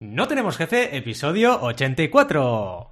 No tenemos jefe, episodio 84.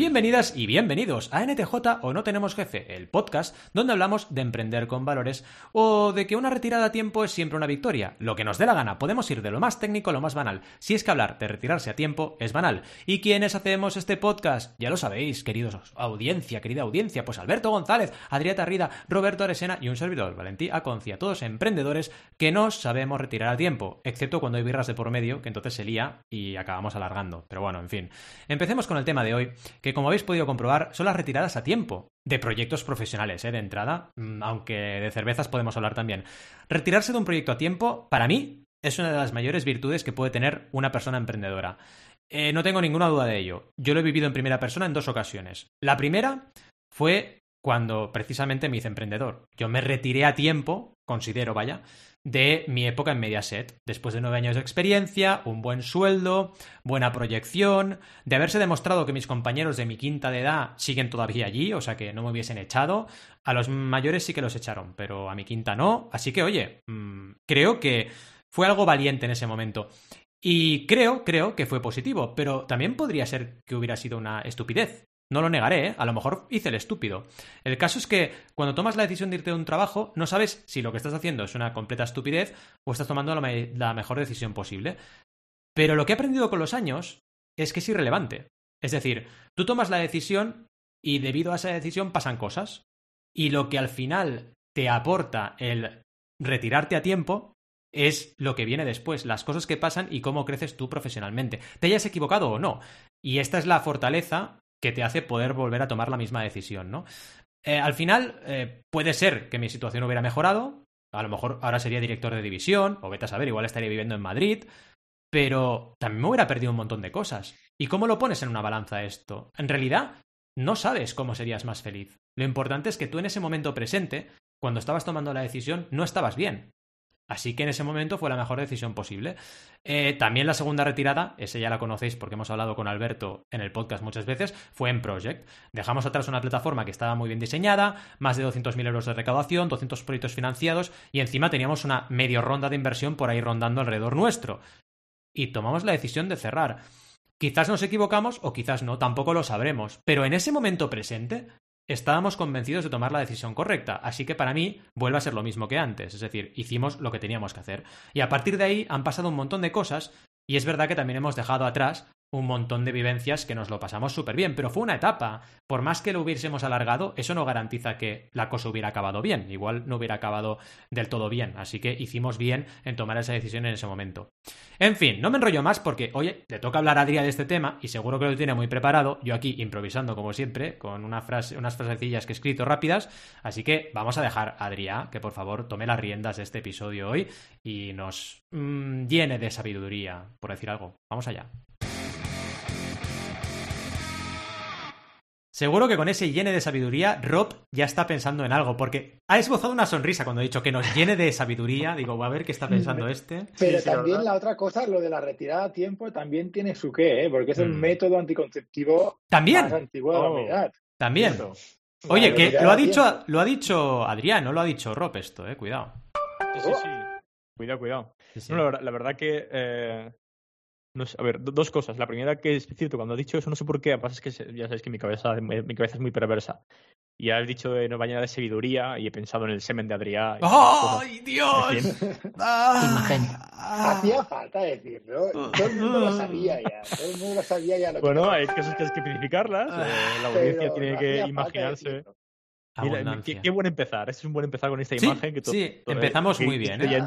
Bienvenidas y bienvenidos a NTJ o No Tenemos Jefe, el podcast donde hablamos de emprender con valores o de que una retirada a tiempo es siempre una victoria. Lo que nos dé la gana, podemos ir de lo más técnico a lo más banal. Si es que hablar de retirarse a tiempo es banal. ¿Y quiénes hacemos este podcast? Ya lo sabéis, queridos audiencia, querida audiencia, pues Alberto González, Adrieta Rida, Roberto Aresena y un servidor, Valentí Aconcia, todos emprendedores que no sabemos retirar a tiempo, excepto cuando hay birras de por medio, que entonces se lía y acabamos alargando. Pero bueno, en fin. Empecemos con el tema de hoy, que como habéis podido comprobar, son las retiradas a tiempo de proyectos profesionales, ¿eh? de entrada, mm, aunque de cervezas podemos hablar también. Retirarse de un proyecto a tiempo, para mí, es una de las mayores virtudes que puede tener una persona emprendedora. Eh, no tengo ninguna duda de ello. Yo lo he vivido en primera persona en dos ocasiones. La primera fue cuando precisamente me hice emprendedor. Yo me retiré a tiempo, considero, vaya, de mi época en Mediaset, después de nueve años de experiencia, un buen sueldo, buena proyección, de haberse demostrado que mis compañeros de mi quinta de edad siguen todavía allí, o sea que no me hubiesen echado, a los mayores sí que los echaron, pero a mi quinta no, así que oye, mmm, creo que fue algo valiente en ese momento. Y creo, creo que fue positivo, pero también podría ser que hubiera sido una estupidez. No lo negaré, ¿eh? a lo mejor hice el estúpido. El caso es que cuando tomas la decisión de irte de un trabajo, no sabes si lo que estás haciendo es una completa estupidez o estás tomando la, la mejor decisión posible. Pero lo que he aprendido con los años es que es irrelevante. Es decir, tú tomas la decisión y debido a esa decisión pasan cosas. Y lo que al final te aporta el retirarte a tiempo es lo que viene después, las cosas que pasan y cómo creces tú profesionalmente. Te hayas equivocado o no. Y esta es la fortaleza que te hace poder volver a tomar la misma decisión, ¿no? Eh, al final, eh, puede ser que mi situación hubiera mejorado, a lo mejor ahora sería director de división, o vete a saber, igual estaría viviendo en Madrid, pero también me hubiera perdido un montón de cosas. ¿Y cómo lo pones en una balanza esto? En realidad, no sabes cómo serías más feliz. Lo importante es que tú en ese momento presente, cuando estabas tomando la decisión, no estabas bien. Así que en ese momento fue la mejor decisión posible. Eh, también la segunda retirada, esa ya la conocéis porque hemos hablado con Alberto en el podcast muchas veces, fue en Project. Dejamos atrás una plataforma que estaba muy bien diseñada, más de 200.000 euros de recaudación, 200 proyectos financiados y encima teníamos una medio ronda de inversión por ahí rondando alrededor nuestro. Y tomamos la decisión de cerrar. Quizás nos equivocamos o quizás no, tampoco lo sabremos. Pero en ese momento presente estábamos convencidos de tomar la decisión correcta, así que para mí vuelve a ser lo mismo que antes, es decir, hicimos lo que teníamos que hacer. Y a partir de ahí han pasado un montón de cosas y es verdad que también hemos dejado atrás un montón de vivencias que nos lo pasamos súper bien, pero fue una etapa. Por más que lo hubiésemos alargado, eso no garantiza que la cosa hubiera acabado bien. Igual no hubiera acabado del todo bien. Así que hicimos bien en tomar esa decisión en ese momento. En fin, no me enrollo más porque, oye, le toca hablar a Adrián de este tema y seguro que lo tiene muy preparado. Yo aquí improvisando como siempre, con una frase, unas frasecillas que he escrito rápidas. Así que vamos a dejar a Adrián que por favor tome las riendas de este episodio hoy y nos mmm, llene de sabiduría, por decir algo. Vamos allá. Seguro que con ese llene de sabiduría, Rob ya está pensando en algo, porque ha esbozado una sonrisa cuando ha dicho que nos llene de sabiduría. Digo, voy a ver qué está pensando este. Pero sí, también la, la otra cosa, lo de la retirada a tiempo, también tiene su qué, ¿eh? porque es el mm. método anticonceptivo ¿También? más antiguo de la humanidad. También. Eso. Oye, que lo ha, dicho, lo ha dicho Adrián, no lo ha dicho Rob esto, eh, cuidado. Sí, sí, sí. Cuidado, cuidado. Sí, no, la, la, verdad que eh, no sé, a ver, dos cosas. La primera que es cierto, cuando has dicho eso, no sé por qué, pasa es que ya sabes que mi cabeza, mi cabeza es muy perversa. Y has dicho de no bañar de sabiduría y he pensado en el semen de Adrián. ¡Ay, Dios! Ah, Hacía falta decirlo. Todo el mundo lo sabía ya. Todo el mundo lo sabía ya. Lo bueno, hay cosas que hay que especificarlas. Eh, la audiencia tiene que imaginarse. Mira, qué, qué, buen empezar. Este es un buen empezar con esta sí, imagen. Que sí, empezamos muy bien. ¿eh?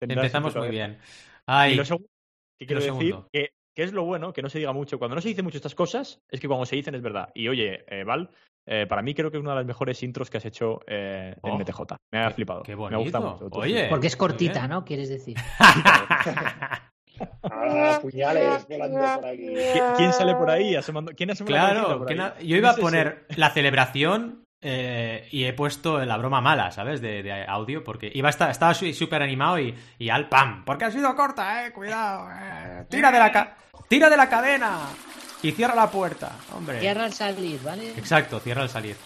Empezamos muy bien. Ay. Y lo segundo ¿Qué quiero decir? Que, que, es lo bueno, que no se diga mucho. Cuando no se dicen mucho estas cosas, es que cuando se dicen es verdad. Y oye, eh, Val, eh, para mí creo que es una de las mejores intros que has hecho eh, en oh, MTJ. Me ha flipado. Qué bonito. Me gusta mucho. Oye, Porque es cortita, ¿no? Quieres decir. Ah, puñales volando por aquí. ¿Quién sale por ahí? Asomando... ¿Quién asoma claro, por ahí? yo iba a poner la celebración eh, y he puesto la broma mala, ¿sabes? De, de audio, porque iba a estar, estaba súper animado y, y, al pam, porque ha sido corta, eh, cuidado, eh. tira de la ca tira de la cadena y cierra la puerta, hombre. Cierra al salir, ¿vale? Exacto, cierra al salir.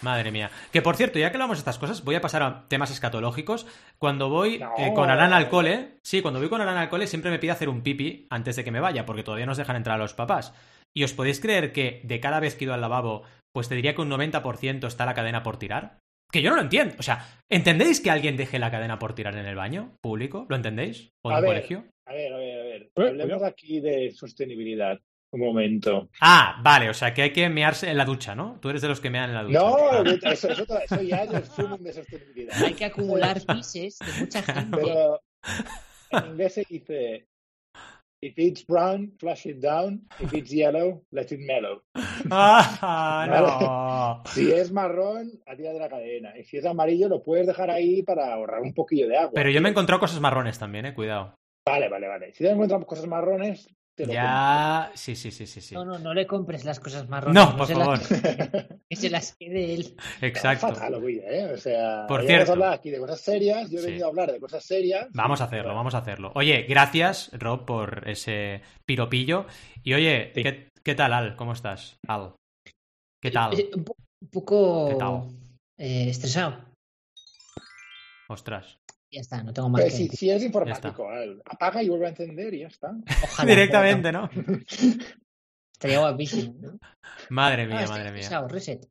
Madre mía. Que por cierto, ya que hablamos de estas cosas, voy a pasar a temas escatológicos. Cuando voy No. eh, con Alan al cole, sí, cuando voy con Alan al cole siempre me pide hacer un pipi antes de que me vaya, porque todavía nos dejan entrar a los papás. Y os podéis creer que de cada vez que he ido al lavabo, pues te diría que un 90% está la cadena por tirar. Que yo no lo entiendo. O sea, ¿entendéis que alguien deje la cadena por tirar en el baño público? ¿Lo entendéis? ¿O en ver. colegio? A ver, a ver, a ver. Hablemos aquí de sostenibilidad. Un momento. Ah, vale, o sea que hay que mearse en la ducha, ¿no? Tú eres de los que mean en la ducha. No, eso, eso, eso ya es el de sostenibilidad. Hay que acumular pises de mucha gente. Pero en inglés se dice: If it's brown, flush it down. If it's yellow, let it mellow. Ah, no. Si es marrón, atira de la cadena. Y si es amarillo, lo puedes dejar ahí para ahorrar un poquillo de agua. Pero yo me he encontrado cosas marrones también, eh, cuidado. Vale, vale, vale. Si te encuentras cosas marrones, te lo Ya, sí, sí, sí, sí, sí. No, no, no le compres las cosas marrones. No, por se favor. Las, compro. que se las quede él. Exacto. Fatal, Oguilla, ¿eh? O sea, Por cierto. hablado aquí de cosas serias. Yo he Sí. venido a hablar de cosas serias. Vamos a hacerlo, vamos a hacerlo. Oye, gracias, Rob, por ese piropillo. Y oye, Sí. ¿qué, qué tal, Al? ¿Cómo estás? Al. ¿Qué tal? Eh, Un, po- un poco ¿Qué tal? eh, estresado. Ostras. Ya está, no tengo más Pues que si, es informático, apaga y vuelve a encender y ya está. Ojalá, Directamente, ¿no? Estaría guapísimo. ¿no? Madre mía, madre mía. reset.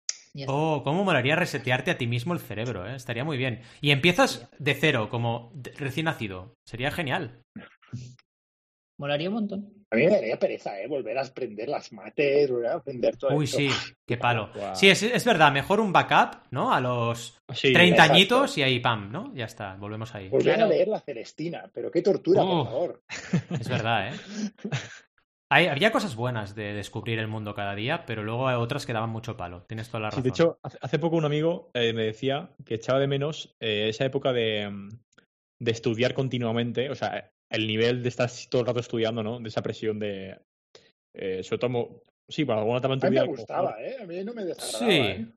Oh, cómo molaría resetearte a ti mismo el cerebro, ¿eh? Estaría muy bien. Y empiezas de cero, como de- recién nacido. Sería genial. Molaría un montón. A mí me daría pereza, ¿eh? Volver a aprender las mates, volver a aprender todo Uy, esto. sí, qué palo. Sí, es, es verdad, mejor un backup, ¿no? A los Sí, 30 exacto. añitos y ahí, pam, ¿no? Ya está, volvemos ahí. Volver Claro. a leer la Celestina, pero qué tortura, por favor. Es verdad, ¿eh? Hay, había cosas buenas de descubrir el mundo cada día, pero luego hay otras que daban mucho palo. Tienes toda la Sí, razón. de hecho, hace, hace poco un amigo eh, me decía que echaba de menos eh, esa época de, mm, de estudiar continuamente, o sea, el nivel de estar todo el rato estudiando, ¿no? De esa presión de... Eh, sobre todo, sí, bueno, alguna etapa en tu A mí vida... me como- gustaba, ¿eh? A mí no me desagradaba, Sí. ¿eh?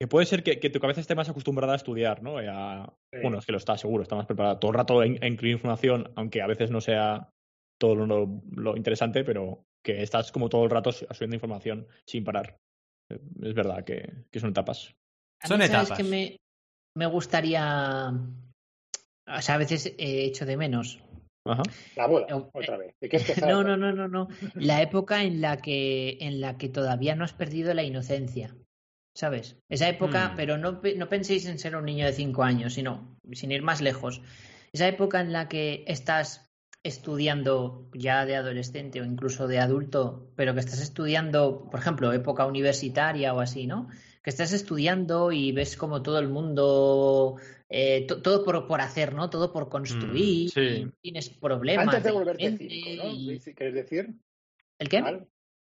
Que puede ser que, que tu cabeza esté más acostumbrada a estudiar, ¿no? A- Sí. Bueno, es que lo está, seguro, está más preparada todo el rato a, in- a incluir información, aunque a veces no sea todo lo, lo interesante, pero que estás como todo el rato subiendo información sin parar. Eh, Es verdad que, que son etapas. A Son mí, ¿sabes etapas. que me, me gustaría. O sea, a veces he hecho de menos. Ajá. La boda, No, otra vez. ¿De qué es que No, no, no, no, no. La época en la que, en la que todavía no has perdido la inocencia. ¿Sabes? Esa época, Hmm. pero no, no penséis en ser un niño de cinco años, sino, sin ir más lejos. Esa época en la que estás estudiando ya de adolescente o incluso de adulto, pero que estás estudiando, por ejemplo, época universitaria o así, ¿no? Que estás estudiando y ves como todo el mundo, eh, to- todo por, por hacer, ¿no? Todo por construir, sí. y tienes problemas. Antes de de volverte cínico, ¿no? y- ¿Quieres decir? ¿El qué?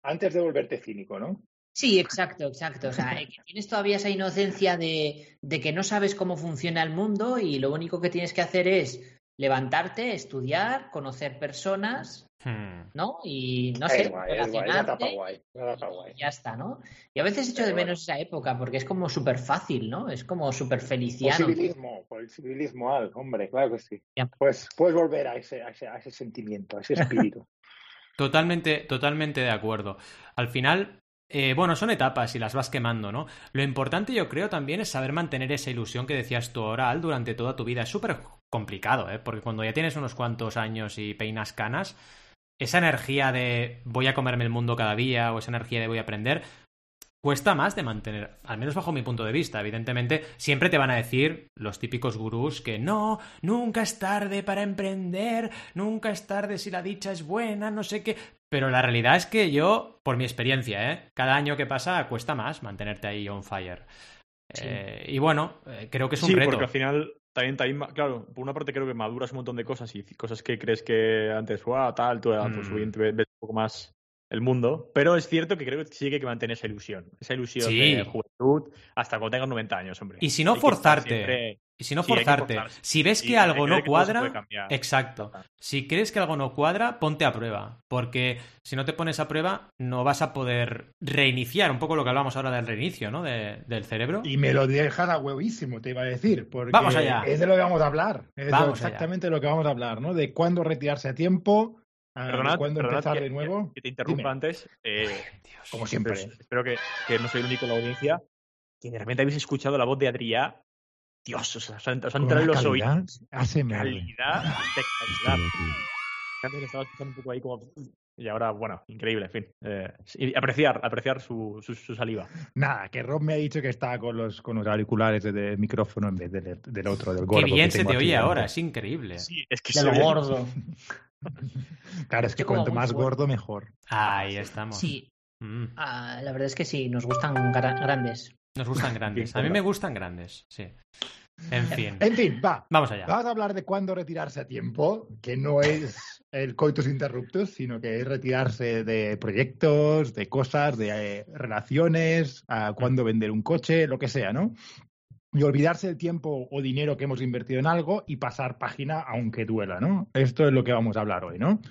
Antes de volverte cínico, ¿no? Sí, exacto, exacto. O sea, eh, que tienes todavía esa inocencia de, de que no sabes cómo funciona el mundo y lo único que tienes que hacer es levantarte, estudiar, conocer personas, Hmm. ¿no? Y no Es sé, guay, es guay, la relacionarte guay. La etapa guay. y ya está, ¿no? Y a veces echo de menos esa época porque es como súper fácil, ¿no? Es como súper feliciano. Posibilismo, posibilismo, Al, hombre, claro que sí. Ya. Pues puedes volver a ese, a ese, a ese sentimiento, a ese espíritu. Totalmente, totalmente de acuerdo. Al final, eh, bueno, son etapas y las vas quemando, ¿no? Lo importante, yo creo, también es saber mantener esa ilusión que decías tú ahora, Al, durante toda tu vida. Es súper complicado, ¿eh? Porque cuando ya tienes unos cuantos años y peinas canas, esa energía de voy a comerme el mundo cada día o esa energía de voy a aprender, cuesta más de mantener, al menos bajo mi punto de vista. Evidentemente, siempre te van a decir los típicos gurús que no, nunca es tarde para emprender, nunca es tarde si la dicha es buena, no sé qué. Pero la realidad es que yo, por mi experiencia, ¿eh? cada año que pasa cuesta más mantenerte ahí on fire. Sí. Eh, y bueno, eh, creo que es un sí, reto. porque al final también, también, claro, por una parte creo que maduras un montón de cosas y cosas que crees que antes, wow, tal, tú pues Mm. bien, ves un poco más el mundo, pero es cierto que creo que sí que hay que mantener esa ilusión, esa ilusión Sí. de juventud hasta cuando tengas 90 años, hombre. Y si no Hay forzarte, siempre- Y si no Sí, forzarte, si ves que algo no que cuadra, exacto. Si crees que algo no cuadra, ponte a prueba. Porque si no te pones a prueba, no vas a poder reiniciar. Un poco lo que hablamos ahora del reinicio, ¿no? De- del cerebro. Y me lo dejas a huevísimo, te iba a decir. Porque Vamos allá. Es de lo que vamos a hablar. Es Vamos exactamente de lo que vamos a hablar, ¿no? De cuándo retirarse a tiempo, a Perdonad, cuándo perdonad empezar que, de nuevo. que te interrumpa Dime. antes. eh, Como siempre. espero que, que no soy el único en la audiencia. que de repente habéis escuchado la voz de Adrià. Dios, os, os han, entrado los calidad oídos. ASMR. Calidad espectacular. Antes estaba escuchando un poco ahí como. Y ahora, bueno, increíble, en fin. Eh, y apreciar, apreciar su, su, su saliva. Nada, que Rob me ha dicho que está con los, con los auriculares de- del micrófono en vez del, del otro, del gordo. Qué bien que se te oye ahora, es increíble. Sí, es que De lo gordo. Claro, es que cuanto más fuerte. gordo, mejor. Ahí estamos. Sí, Mm, ah, la verdad es que sí, nos gustan gra- grandes. Nos gustan grandes. A mí me gustan grandes, sí. En fin. En fin, va. Vamos allá. Vamos a hablar de cuándo retirarse a tiempo, que no es el coitus interruptus, sino que es retirarse de proyectos, de cosas, de eh, relaciones, a cuándo vender un coche, lo que sea, ¿no? Y olvidarse del tiempo o dinero que hemos invertido en algo y pasar página aunque duela, ¿no? Esto es lo que vamos a hablar hoy, ¿no?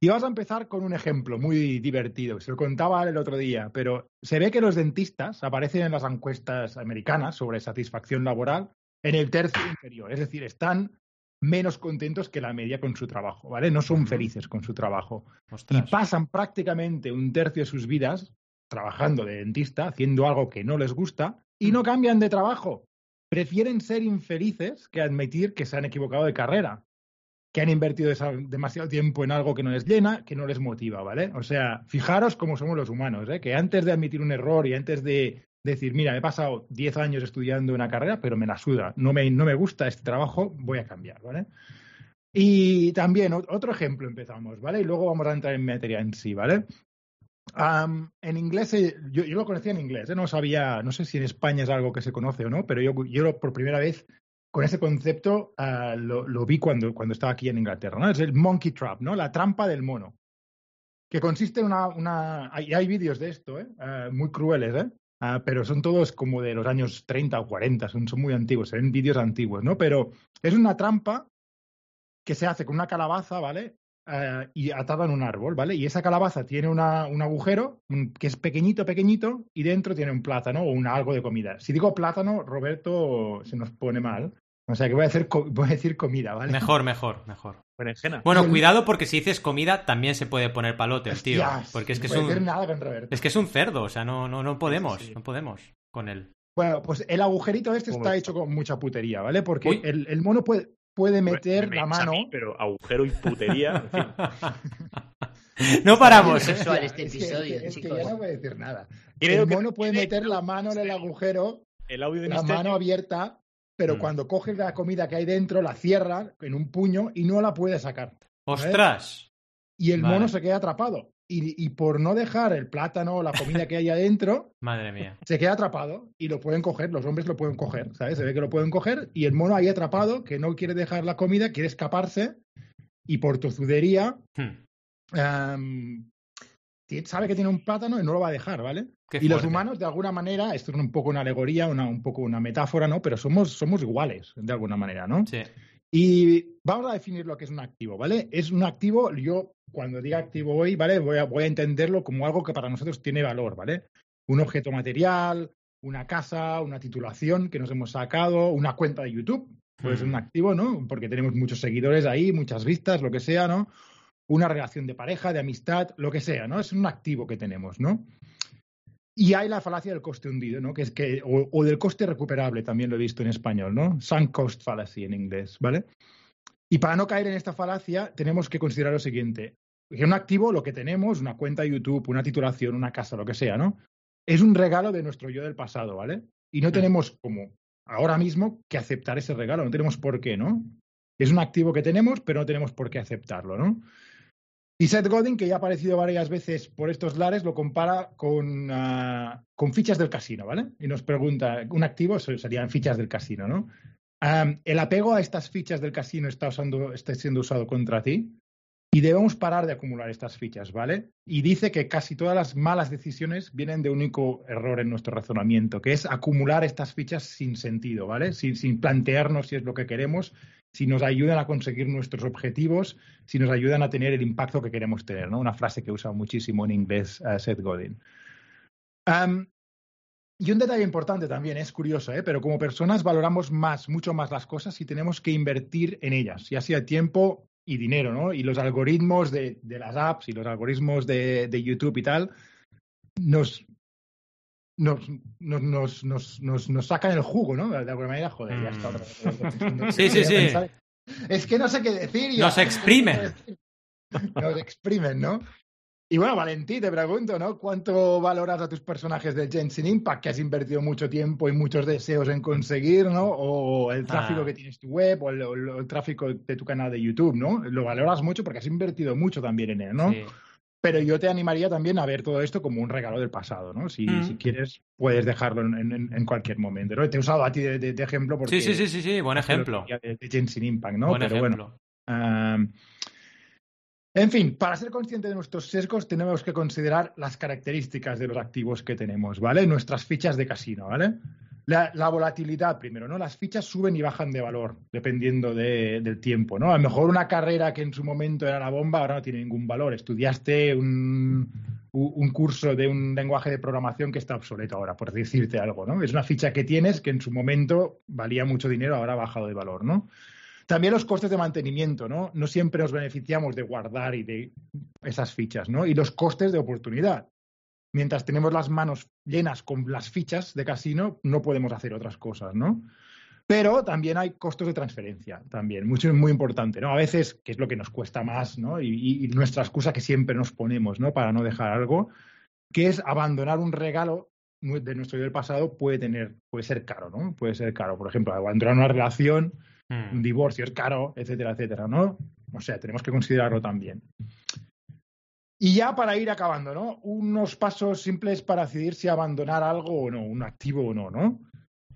Y vamos a empezar con un ejemplo muy divertido. Se lo contaba el otro día, pero se ve que los dentistas aparecen en las encuestas americanas sobre satisfacción laboral en el tercio inferior. Es decir, están menos contentos que la media con su trabajo, ¿vale? No son felices con su trabajo. Y pasan prácticamente un tercio de sus vidas trabajando de dentista, haciendo algo que no les gusta, y no cambian de trabajo. Prefieren ser infelices que admitir que se han equivocado de carrera, que han invertido demasiado tiempo en algo que no les llena, que no les motiva, ¿vale? O sea, fijaros cómo somos los humanos, ¿eh? Que antes de admitir un error y antes de decir, mira, he pasado 10 años estudiando una carrera, pero me la suda, no me, no me gusta este trabajo, voy a cambiar, ¿vale? Y también otro ejemplo empezamos, ¿vale? Y luego vamos a entrar en materia en sí, ¿vale? Am, en inglés, eh, yo, yo lo conocía en inglés, ¿eh? no sabía, no sé si en España es algo que se conoce o no, pero yo, yo por primera vez con ese concepto ah, lo, lo vi cuando, cuando estaba aquí en Inglaterra, ¿no? Es el monkey trap, ¿no? La trampa del mono. Que consiste en una. una hay, hay vídeos de esto, ¿eh? Ah, muy crueles, ¿eh? Ah, pero son todos como de los años 30 o 40, son, son muy antiguos, se ven vídeos antiguos, ¿no? Pero es una trampa que se hace con una calabaza, ¿vale? Eh, y atada en un árbol, ¿vale? Y esa calabaza tiene una, un agujero un- que es pequeñito, pequeñito, y dentro tiene un plátano o un algo de comida. Si digo plátano, Roberto se nos pone mal. O sea que voy a, hacer co- voy a decir comida, ¿vale? Mejor, mejor, mejor. Berenjena. Bueno, el- cuidado porque si dices comida también se puede poner palote el tío. Porque es que no es un, nada con Roberto. es que es un cerdo, o sea, no, no, no podemos, sí. no podemos con él. Bueno, pues el agujerito este ¿Cómo está hecho con mucha putería, ¿vale? Porque el, el mono puede, puede meter Me la mano. mí, pero agujero y putería. En fin. no paramos, sexual este Es que- episodio, es que, es que chicos. ya no voy a decir nada. Creo el que mono puede meter la mano en el agujero El audio de la misterio. mano abierta, pero Mm. cuando coge la comida que hay dentro, la cierra en un puño y no la puede sacar. ¡Ostras! Y el Vale. mono se queda atrapado. Y, y por no dejar el plátano o la comida que hay adentro, Madre mía. se queda atrapado y lo pueden coger, los hombres lo pueden coger, ¿sabes? Se ve que lo pueden coger y el mono ahí atrapado, que no quiere dejar la comida, quiere escaparse y por tozudería Hmm, sabe que tiene un plátano y no lo va a dejar, ¿vale? qué Y los humanos, de alguna manera, esto es un poco una alegoría, una, un poco una metáfora, ¿no? Pero somos, somos iguales, de alguna manera, ¿no? Sí. Y vamos a definir lo que es un activo, ¿vale? Es un activo, yo cuando diga activo hoy, ¿vale? Voy a, voy a entenderlo como algo que para nosotros tiene valor, ¿vale? Un objeto material, una casa, una titulación que nos hemos sacado, una cuenta de YouTube, pues es un activo, ¿no? Porque tenemos muchos seguidores ahí, muchas vistas, lo que sea, ¿no? Una relación de pareja, de amistad, lo que sea, ¿no? Es un activo que tenemos, ¿no? Y hay la falacia del coste hundido, ¿no? Que es que, o, o del coste recuperable, también lo he visto en español, ¿no? Sunk cost fallacy en inglés, ¿vale? Y para no caer en esta falacia, tenemos que considerar lo siguiente. Que un activo, lo que tenemos, una cuenta de YouTube, una titulación, una casa, lo que sea, ¿no? Es un regalo de nuestro yo del pasado, ¿vale? Y no tenemos como ahora mismo que aceptar ese regalo, no tenemos por qué, ¿no? Es un activo que tenemos, pero no tenemos por qué aceptarlo, ¿no? Y Seth Godin, que ya ha aparecido varias veces por estos lares, lo compara con, ah, con fichas del casino, ¿vale? Y nos pregunta, un activo se- serían fichas del casino, ¿no? Am, el apego a estas fichas del casino está, usando, está siendo usado contra ti y debemos parar de acumular estas fichas, ¿vale? Y dice que casi todas las malas decisiones vienen de un único error en nuestro razonamiento, que es acumular estas fichas sin sentido, ¿vale? Sin, sin plantearnos si es lo que queremos, si nos ayudan a conseguir nuestros objetivos, si nos ayudan a tener el impacto que queremos tener, ¿no? Una frase que usa muchísimo en inglés eh, Seth Godin. Y un detalle importante también, es curioso, ¿eh? pero como personas valoramos más, mucho más las cosas y tenemos que invertir en ellas, ya sea tiempo y dinero, ¿no? Y los algoritmos de, de las apps y los algoritmos de, de YouTube y tal nos, nos, nos, nos, nos, nos sacan el jugo, ¿no? De alguna manera, joder, ya está. Mm. Sí, sí, sí. Es que no sé qué decir. Ya. Nos exprimen. Nos exprimen, ¿no? Y bueno, Valentí, te pregunto, ¿no? ¿Cuánto valoras a tus personajes de Genshin Impact que has invertido mucho tiempo y muchos deseos en conseguir, ¿no? O el tráfico Ah. que tienes tu web o el, el tráfico de tu canal de YouTube, ¿no? Lo valoras mucho porque has invertido mucho también en él, ¿no? Sí. Pero yo te animaría también a ver todo esto como un regalo del pasado, ¿no? Si, Mm. si quieres, puedes dejarlo en, en- en cualquier momento, ¿no? Te he usado a ti de, de- de ejemplo porque... Sí, sí, sí, sí, sí, buen ejemplo. De, de Genshin Impact, ¿no? Buen Pero ejemplo. bueno, en fin, para ser consciente de nuestros sesgos tenemos que considerar las características de los activos que tenemos, ¿vale? Nuestras fichas de casino, ¿vale? La, la volatilidad primero, ¿no? Las fichas suben y bajan de valor dependiendo de- del tiempo, ¿no? A lo mejor una carrera que en su momento era la bomba ahora no tiene ningún valor. Estudiaste un, un curso de un lenguaje de programación que está obsoleto ahora, por decirte algo, ¿no? Es una ficha que tienes que en su momento valía mucho dinero, ahora ha bajado de valor, ¿no? También los costes de mantenimiento, ¿no? No siempre nos beneficiamos de guardar y de esas fichas, ¿no? Y los costes de oportunidad. Mientras tenemos las manos llenas con las fichas de casino, no podemos hacer otras cosas, ¿no? Pero también hay costos de transferencia, también, mucho muy importante, ¿no? A veces, que es lo que nos cuesta más, ¿no? Y, nuestra excusa que siempre nos ponemos, ¿no? Para no dejar algo, que es abandonar un regalo de nuestro yo del pasado puede tener, puede ser caro, ¿no? Puede ser caro. Por ejemplo, abandonar una relación un Mm. divorcio es caro, etcétera, etcétera, ¿no? O sea, tenemos que considerarlo también. Y ya para ir acabando, ¿no? Unos pasos simples para decidir si abandonar algo o no, un activo o no, ¿no?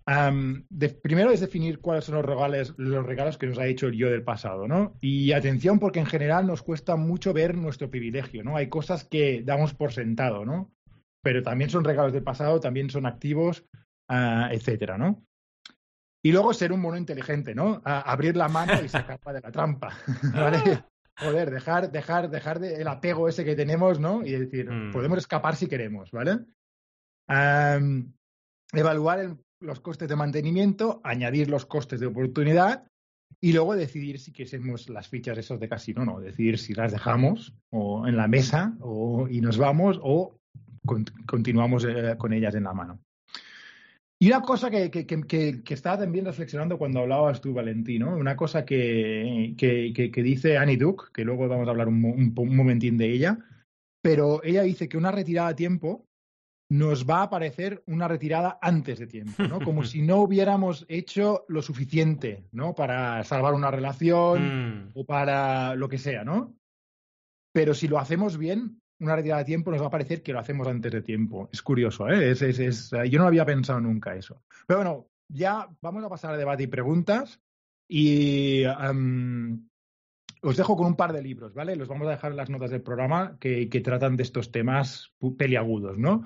Am, de- primero es definir cuáles son los regalos, los regalos que nos ha hecho el yo del pasado, ¿no? Y atención porque en general nos cuesta mucho ver nuestro privilegio, ¿no? Hay cosas que damos por sentado, ¿no? Pero también son regalos del pasado, también son activos, ah, etcétera, ¿no? Y luego ser un mono inteligente, ¿no? Abrir la mano y sacarla de la trampa, ¿vale? Joder, dejar, dejar, dejar de- el apego ese que tenemos, ¿no? Y decir, Mm. podemos escapar si queremos, ¿vale? Evaluar el- los costes de mantenimiento, añadir los costes de oportunidad y luego decidir si queremos las fichas esas de casino o no. Decidir si las dejamos o en la mesa o, y nos vamos o con- continuamos eh, con ellas en la mano. Y una cosa que, que, que, estaba también reflexionando cuando hablabas tú, Valentino, una cosa que, dice Annie Duke, que luego vamos a hablar un momentín de ella, pero ella dice que una retirada a tiempo nos va a parecer una retirada antes de tiempo, ¿no? Como si no hubiéramos hecho lo suficiente, ¿no? Para salvar una relación Mm. o para lo que sea, ¿no? Pero si lo hacemos bien, una retirada de tiempo nos va a parecer que lo hacemos antes de tiempo. Es curioso, ¿eh? Yo no había pensado nunca eso. Pero bueno, ya vamos a pasar a debate y preguntas. Y os dejo con un par de libros, ¿vale? Los vamos a dejar en las notas del programa que, tratan de estos temas peliagudos, ¿no?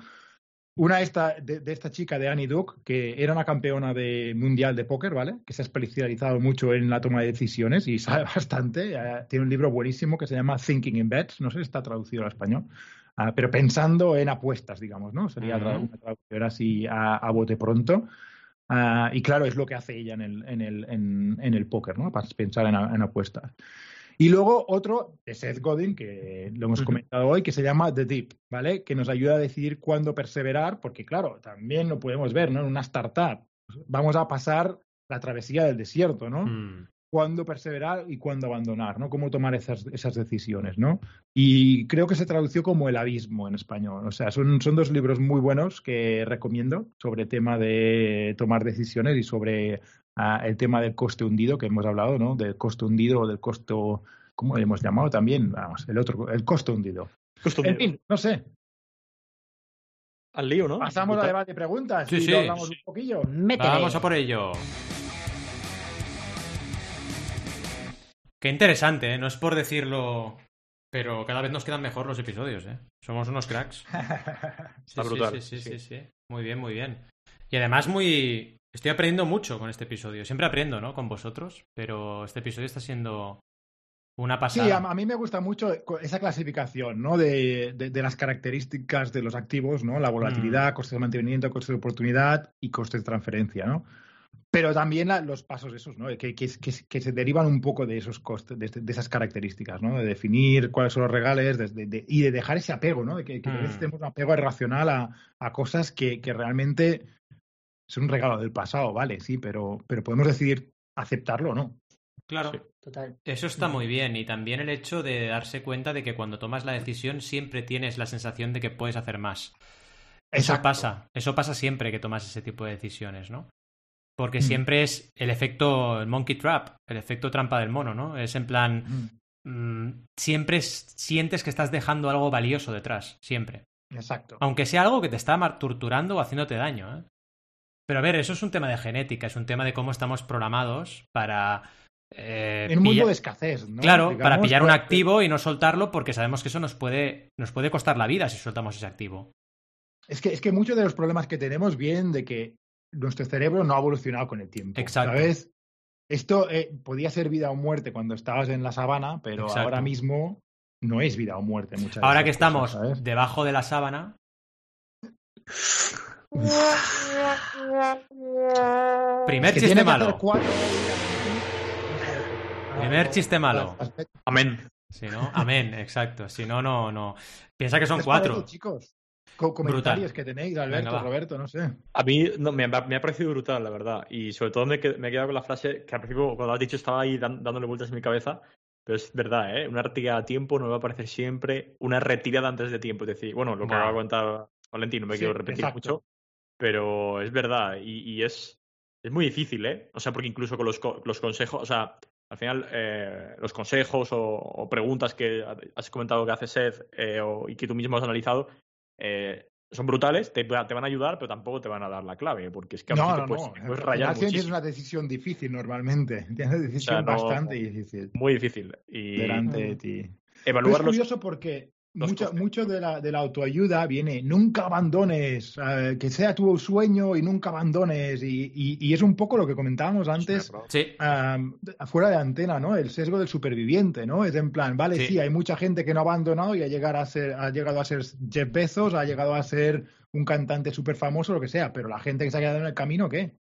Una esta, de, de esta chica de Annie Duke, que era una campeona de mundial de póker, ¿vale? Que se ha especializado mucho en la toma de decisiones y sabe bastante. Eh, tiene un libro buenísimo que se llama Thinking in Bets, no sé si está traducido al español, ah, pero pensando en apuestas, digamos, ¿no? Sería una traducción así a, a bote pronto. Ah, y claro, es lo que hace ella en el, en el, en, en el póker, ¿no? Para pensar en apuestas. Y luego otro de Seth Godin, que lo hemos comentado hoy, que se llama The Deep, ¿vale? Que nos ayuda a decidir cuándo perseverar, porque claro, también lo podemos ver, ¿no? En una startup vamos a pasar la travesía del desierto, ¿no? Mm. Cuándo perseverar y cuándo abandonar, ¿no? Cómo tomar esas, esas decisiones, ¿no? Y creo que se tradució como El Abismo en español. O sea, son, son dos libros muy buenos que recomiendo sobre tema de tomar decisiones y sobre el tema del coste hundido que hemos hablado, ¿no? Del coste hundido o del costo, ¿cómo le hemos llamado también? Vamos, el otro, el coste hundido. En fin, no sé. Al lío, ¿no? Pasamos a debate y preguntas Sí, y sí, lo hablamos sí. un poquillo. Métele. Vamos a por ello. Qué interesante, ¿eh? No es por decirlo, pero cada vez nos quedan mejor los episodios, ¿eh? Somos unos cracks. Está Sí, brutal, Sí, sí, sí, sí. sí, sí. Muy bien, muy bien. Y además muy... Estoy aprendiendo mucho con este episodio. Siempre aprendo, ¿no? Con vosotros, pero este episodio está siendo una pasada. Sí, a, a mí me gusta mucho esa clasificación, ¿no? De, de- de las características de los activos, ¿no? La Mm. volatilidad, costes de mantenimiento, costes de oportunidad y costes de transferencia, ¿no? Pero también la, los pasos esos, ¿no? Que, que, que, se derivan un poco de esos costes, de, de, esas características, ¿no? De definir cuáles son los regales de, de, y de dejar ese apego, ¿no? De que, mm. tenemos un apego irracional a, a cosas que, que realmente son un regalo del pasado, vale, sí, pero, pero podemos decidir aceptarlo o no. Claro, total. Eso está muy bien. Y también el hecho de darse cuenta de que cuando tomas la decisión siempre tienes la sensación de que puedes hacer más. Eso pasa, eso pasa siempre que tomas ese tipo de decisiones, ¿no? Porque mm. siempre es el efecto el monkey trap, el efecto trampa del mono, ¿no? Es en plan, mm. Mm, siempre sientes que estás dejando algo valioso detrás, siempre. Exacto. Aunque sea algo que te está torturando o haciéndote daño, ¿eh? Pero a ver, eso es un tema de genética, es un tema de cómo estamos programados para eh, en un mundo de escasez, ¿no? Claro, para pillar un activo y no soltarlo porque sabemos que eso nos puede, nos puede costar la vida si soltamos ese activo. Es que, es que muchos de los problemas que tenemos vienen de que nuestro cerebro no ha evolucionado con el tiempo. Exacto. ¿Sabes? Esto eh, podía ser vida o muerte cuando estabas en la sabana, pero ahora mismo no es vida o muerte. Muchas ahora que estamos debajo de la sábana. Primer chiste malo. Primer chiste malo. Amén. Si no, amén, exacto. Si no, no, no. Piensa que son cuatro. chicos? comentarios que tenéis, Alberto, Roberto, no sé. A mí no, me, me, ha parecido brutal, la verdad. Y sobre todo me, me he quedado con la frase que al principio, cuando has dicho, estaba ahí dándole vueltas en mi cabeza. Pero es verdad, ¿eh? Una retirada a tiempo no va a parecer siempre una retirada antes de tiempo. Es decir, bueno, lo que acaba de contar Valentín, no me quiero repetir mucho. Pero es verdad. Y, y, es, es muy difícil, ¿eh? O sea, porque incluso con los, los consejos, o sea, al final eh, los consejos o, preguntas que has comentado que hace Seth eh, y que tú mismo has analizado eh, son brutales, te, van a ayudar, pero tampoco te van a dar la clave, porque es que a no, no, puedes, no. rayar Tienes una decisión difícil normalmente, tienes una decisión bastante difícil. Muy difícil. Y... Delante de ti. Evaluar es curioso porque mucho, mucho de, la, de la autoayuda viene, nunca abandones, eh, que sea tu sueño y nunca abandones. Y, y, es un poco lo que comentábamos antes, sí. fuera de antena, ¿no? El sesgo del superviviente, ¿no? Es en plan, vale, sí. hay mucha gente que no ha abandonado y ha, llegar a ser, ha llegado a ser Jeff Bezos, ha llegado a ser un cantante súper famoso, lo que sea, pero la gente que se ha quedado en el camino, ¿qué?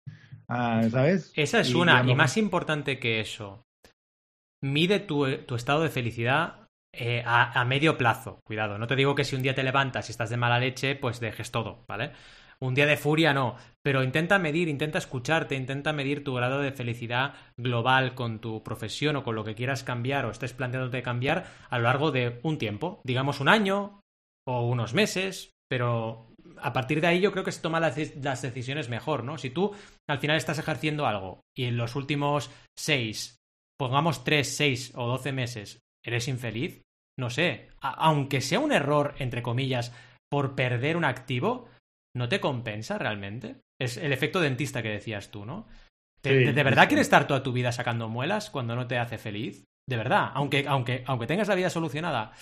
Ah, ¿Sabes? Esa es una, y más importante que eso. Mide tu, tu estado de felicidad eh, a, medio plazo. Cuidado, no te digo que si un día te levantas y estás de mala leche, pues dejes todo, ¿vale? Un día de furia no, pero intenta medir, intenta escucharte, intenta medir tu grado de felicidad global con tu profesión o con lo que quieras cambiar o estés planteándote cambiar a lo largo de un tiempo, digamos un año o unos meses, pero a partir de ahí yo creo que se toman las decisiones mejor, ¿no? Si tú al final estás ejerciendo algo y en los últimos seis, pongamos tres, seis o doce meses, eres infeliz, no sé, aunque sea un error, entre comillas, por perder un activo, ¿no te compensa realmente? Es el efecto dentista que decías tú, ¿no? ¿De, verdad quieres estar toda tu vida sacando muelas cuando no te hace feliz? De verdad, aunque, aunque, aunque tengas la vida solucionada.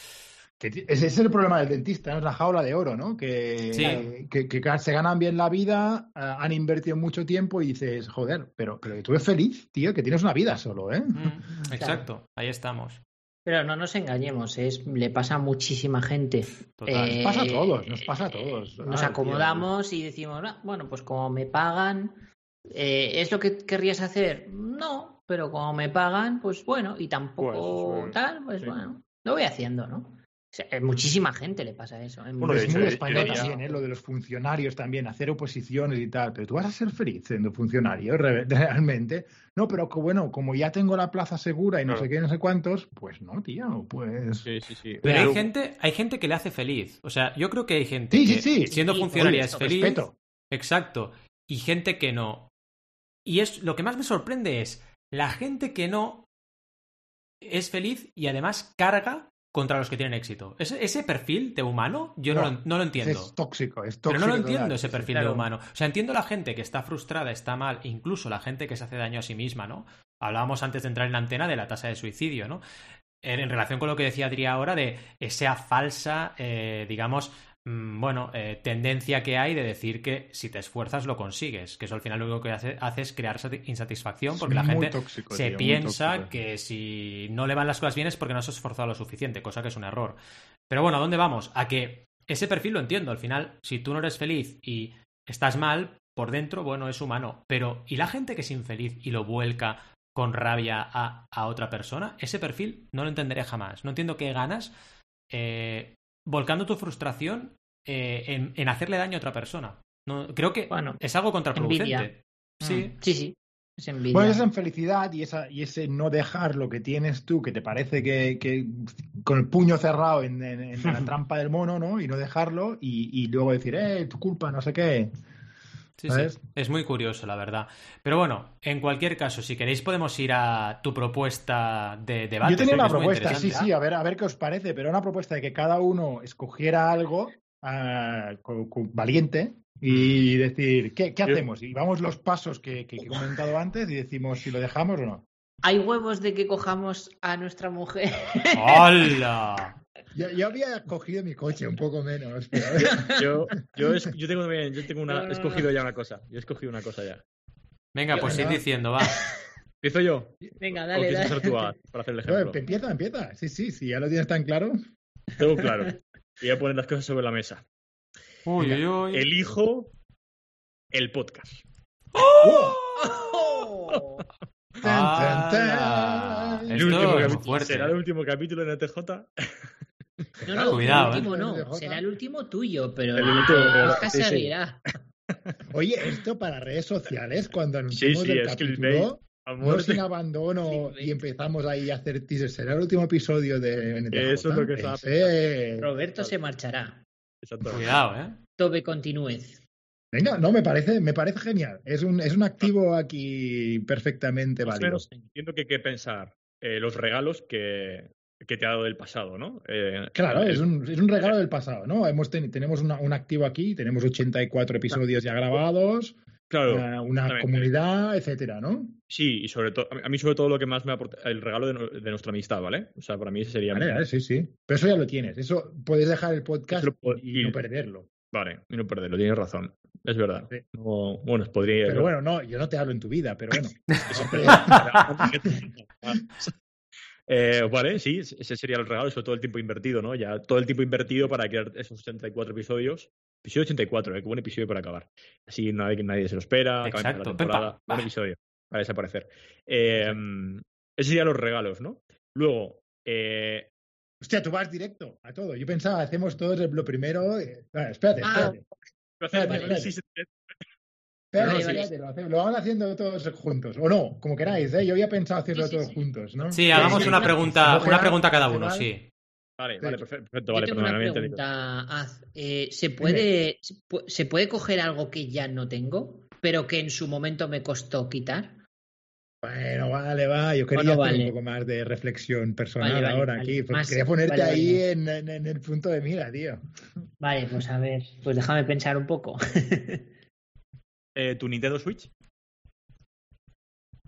ese es el problema del dentista, ¿no? es la jaula de oro, ¿no? Que, que, se ganan bien la vida, eh, han invertido mucho tiempo y dices, joder, pero, pero tú eres feliz, tío, que tienes una vida solo, ¿eh? Mm, exacto, ahí estamos. Pero no nos engañemos, es, le pasa a muchísima gente. nos pasa a todos, nos pasa a todos. Nos acomodamos y decimos, ah, bueno, pues como me pagan, eh, ¿es lo que querrías hacer? No, pero como me pagan, pues bueno, y tampoco pues, tal, pues bueno, lo voy haciendo, ¿no? Muchísima gente le pasa eso. es muy español también, ¿eh? lo de los funcionarios también, hacer oposiciones y tal. Pero tú vas a ser feliz siendo funcionario, realmente. No, pero que, bueno, como ya tengo la plaza segura y no sé qué, no sé cuántos, pues no, tío, pues. Sí, sí, sí. Pero, hay gente, hay gente que le hace feliz. O sea, yo creo que hay gente que siendo funcionaria es feliz. Respeto. Exacto. Y gente que no. Y es lo que más me sorprende es la gente que no es feliz y además carga contra los que tienen éxito. Ese, ese perfil de humano, yo no, no, lo, entiendo. Es tóxico, es tóxico. Pero no lo entiendo ese perfil de humano. O sea, entiendo la gente que está frustrada, está mal, incluso la gente que se hace daño a sí misma, ¿no? Hablábamos antes de entrar en la antena de la tasa de suicidio, ¿no? En, relación con lo que decía Adri ahora de esa falsa, eh, digamos, bueno, eh, tendencia que hay de decir que si te esfuerzas lo consigues, que eso al final lo único que hace, es crear insatisfacción porque la gente se piensa que si no le van las cosas bien es porque no se ha esforzado lo suficiente, cosa que es un error. Pero bueno, ¿a dónde vamos? A que ese perfil lo entiendo, al final, si tú no eres feliz y estás mal, por dentro, bueno, es humano. Pero, ¿y la gente que es infeliz y lo vuelca con rabia a, a otra persona? Ese perfil no lo entenderé jamás. No entiendo qué ganas eh, volcando tu frustración eh, en, en, hacerle daño a otra persona. No, creo que Bueno, es algo contraproducente. envidia. Sí. Mm, sí, sí. Es envidia. Bueno, esa infelicidad y, esa, y ese no dejar lo que tienes tú, que te parece que, que con el puño cerrado en, en- en la trampa del mono, ¿no? Y no dejarlo y, y luego decir, eh, tu culpa, no sé qué. Sí, sí. ¿Sabes? Es muy curioso, la verdad. Pero bueno, en cualquier caso, si queréis podemos ir a tu propuesta de debate. Yo tenía una propuesta, sí, sí, a ver, a ver qué os parece, pero una propuesta de que cada uno escogiera algo ah, valiente y decir, ¿qué, qué hacemos? Y vamos los pasos que, que- que he comentado antes y decimos si lo dejamos o no. ¿Hay huevos de que cojamos a nuestra mujer? ¡Hala! Yo, yo había cogido mi coche, un poco menos. pero- Yo, yo, es- yo tengo también, yo tengo No, una, no, he no. escogido ya una cosa. Yo he escogido una cosa ya. Venga, pues ir diciendo, va. ¿Empiezo yo? Venga, ¿O dale, quieres dale. tú a- para hacer el ejemplo? empieza, empieza. Sí, sí, sí, ya lo tienes tan claro. Tengo claro. Voy a poner las cosas sobre la mesa. Uy, uy, uy. Elijo el podcast. ¡Oh! Tan, tan, ¡Hala! tan. El último es capítulo- fuerte. ¿Será el último capítulo en ETJ? No, no, Cuidado, el último ¿eh? no. Será el último tuyo, pero El el último, podcast sí, se sí. abrirá. Oye, esto para redes sociales, cuando Sí, anunciamos sí, el es clickbait. capítulo, no sin abandono y empezamos ahí a hacer teasers. Será el último episodio de NTJ. Eso es lo que estaba Ese- Roberto se marchará. Exacto. Cuidado, ¿eh? Tobe continúez. Venga, no, me parece, me parece genial. Es un, es un activo aquí perfectamente válido. entiendo que hay que pensar eh, los regalos que, que te ha dado el pasado, ¿no? Eh, Claro, el- es un, es un regalo del pasado, ¿no? Hemos ten- tenemos una- un activo aquí, tenemos 84 episodios ya grabados, Claro, una, comunidad, etcétera, ¿no? sí, y sobre todo, a mí sobre todo lo que más me aporta, el regalo de, no- de nuestra amistad, ¿vale? O sea, para mí ese sería... Vale, sí, sí. Pero eso ya lo tienes. Eso puedes dejar el podcast puedo- y, y- no perderlo. Vale, y no perderlo, tienes razón. Es verdad. Sí. No, bueno, podría... Pero bueno, no, yo no te hablo en tu vida, pero bueno. Eh, vale, sí, ese sería el regalo, sobre todo el tiempo invertido, ¿no? Ya todo el tiempo invertido para crear esos 84 episodios. Episodio 84, ¿eh? Qué buen episodio para acabar. Así nadie, nadie se lo espera, acaba Exacto. la temporada. Bah. episodio. Va a desaparecer. Eh, esos serían los regalos, ¿no? Luego, eh, Hostia, tú vas directo a todo. Yo pensaba, hacemos todos el- lo primero. eh, vale, espérate, Ah, espérate. hacer vale, Vale, espérate, lo, lo vamos haciendo todos juntos. O no, como queráis, ¿eh? Yo había pensado hacerlo Sí, sí, todos sí. juntos, ¿no? Sí, hagamos sí, una sí. pregunta, Sí, una pregunta cada uno, vale. sí. Vale, Sí. vale, perfecto. Yo vale, tengo perdón, una pregunta, Az. Eh, ¿se, puede, se pu- ¿Se puede coger algo que ya no tengo, pero que en su momento me costó quitar? Bueno, vale, va. Yo quería Bueno, hacer un poco más de reflexión personal Vale, vale, ahora vale. aquí. porque Más- quería ponerte vale, ahí vale. En, en- en el punto de mira, tío. Vale, pues a ver, pues déjame pensar un poco. Eh, ¿Tu Nintendo Switch?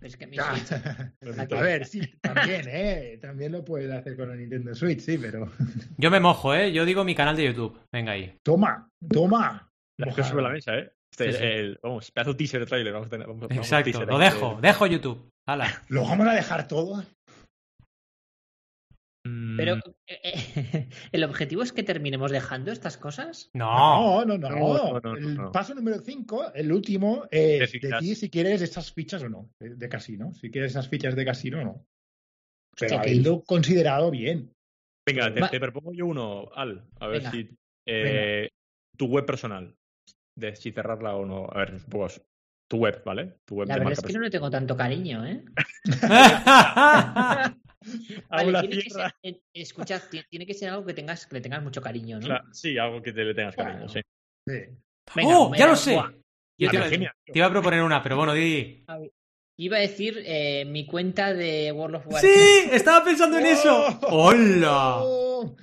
es que mi Ah, Switch- a ver, sí, también, ¿eh? También lo puedes hacer con la Nintendo Switch, sí, pero. Yo me mojo, ¿eh? Yo digo mi canal de YouTube. Venga ahí. Toma, toma. Las cosas sobre la mesa, ¿eh? Este, Sí, sí. el- vamos, pedazo teaser de trailer. Vamos a tener, vamos, vamos a Exacto, teaser lo ahí dejo, de- dejo YouTube. Hala. ¿Lo vamos a dejar todo? Mm, Pero eh, eh, el objetivo es que terminemos dejando estas cosas. No. No, no, no. No, no, no, el paso número 5, el último, es decidir si quieres esas fichas o no, de, de casino. Si quieres esas fichas de casino o no. Pero Hostia, ¿qué habiendo considerado bien. Venga, te, propongo yo uno, Al. A ver Venga. si. eh, tu web personal. De si cerrarla o no. A ver, poco. Tu web, ¿vale? Tu web La de verdad marca es que no le tengo tanto cariño, ¿eh? Vale, tiene que ser- eh, escuchad, ti- tiene que ser algo que tengas, que le tengas mucho cariño, ¿no? Claro, sí, algo que te le tengas cariño, sí. Sí. Venga, ¡Oh! ¡Ya lo sé! Yo te iba, genial. te iba a proponer una, pero bueno, di. Iba a decir eh, mi cuenta de World of Warcraft. ¡Sí! Estaba pensando en eso. ¡Oh! ¡Hola! ¡Oh!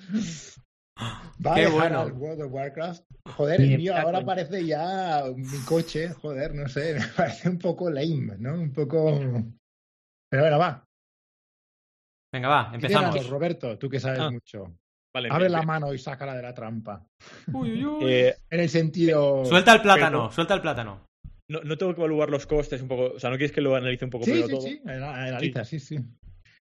Va a Qué dejar bueno. al World of Warcraft. Joder, el mío ahora parece ya mi coche. Joder, no sé, me parece un poco lame, ¿no? Un poco. Pero bueno, va. Venga, va, empezamos. Roberto, tú que sabes Ah. mucho. Vale, Abre la mano y sácala de la trampa. Uy, uy, uy. eh, En el sentido. Suelta el plátano, pero- suelta el plátano. no, no tengo que evaluar los costes un poco. O sea, no quieres que lo analice un poco Sí, primero sí, todo. sí. ana- Analiza, sí, sí.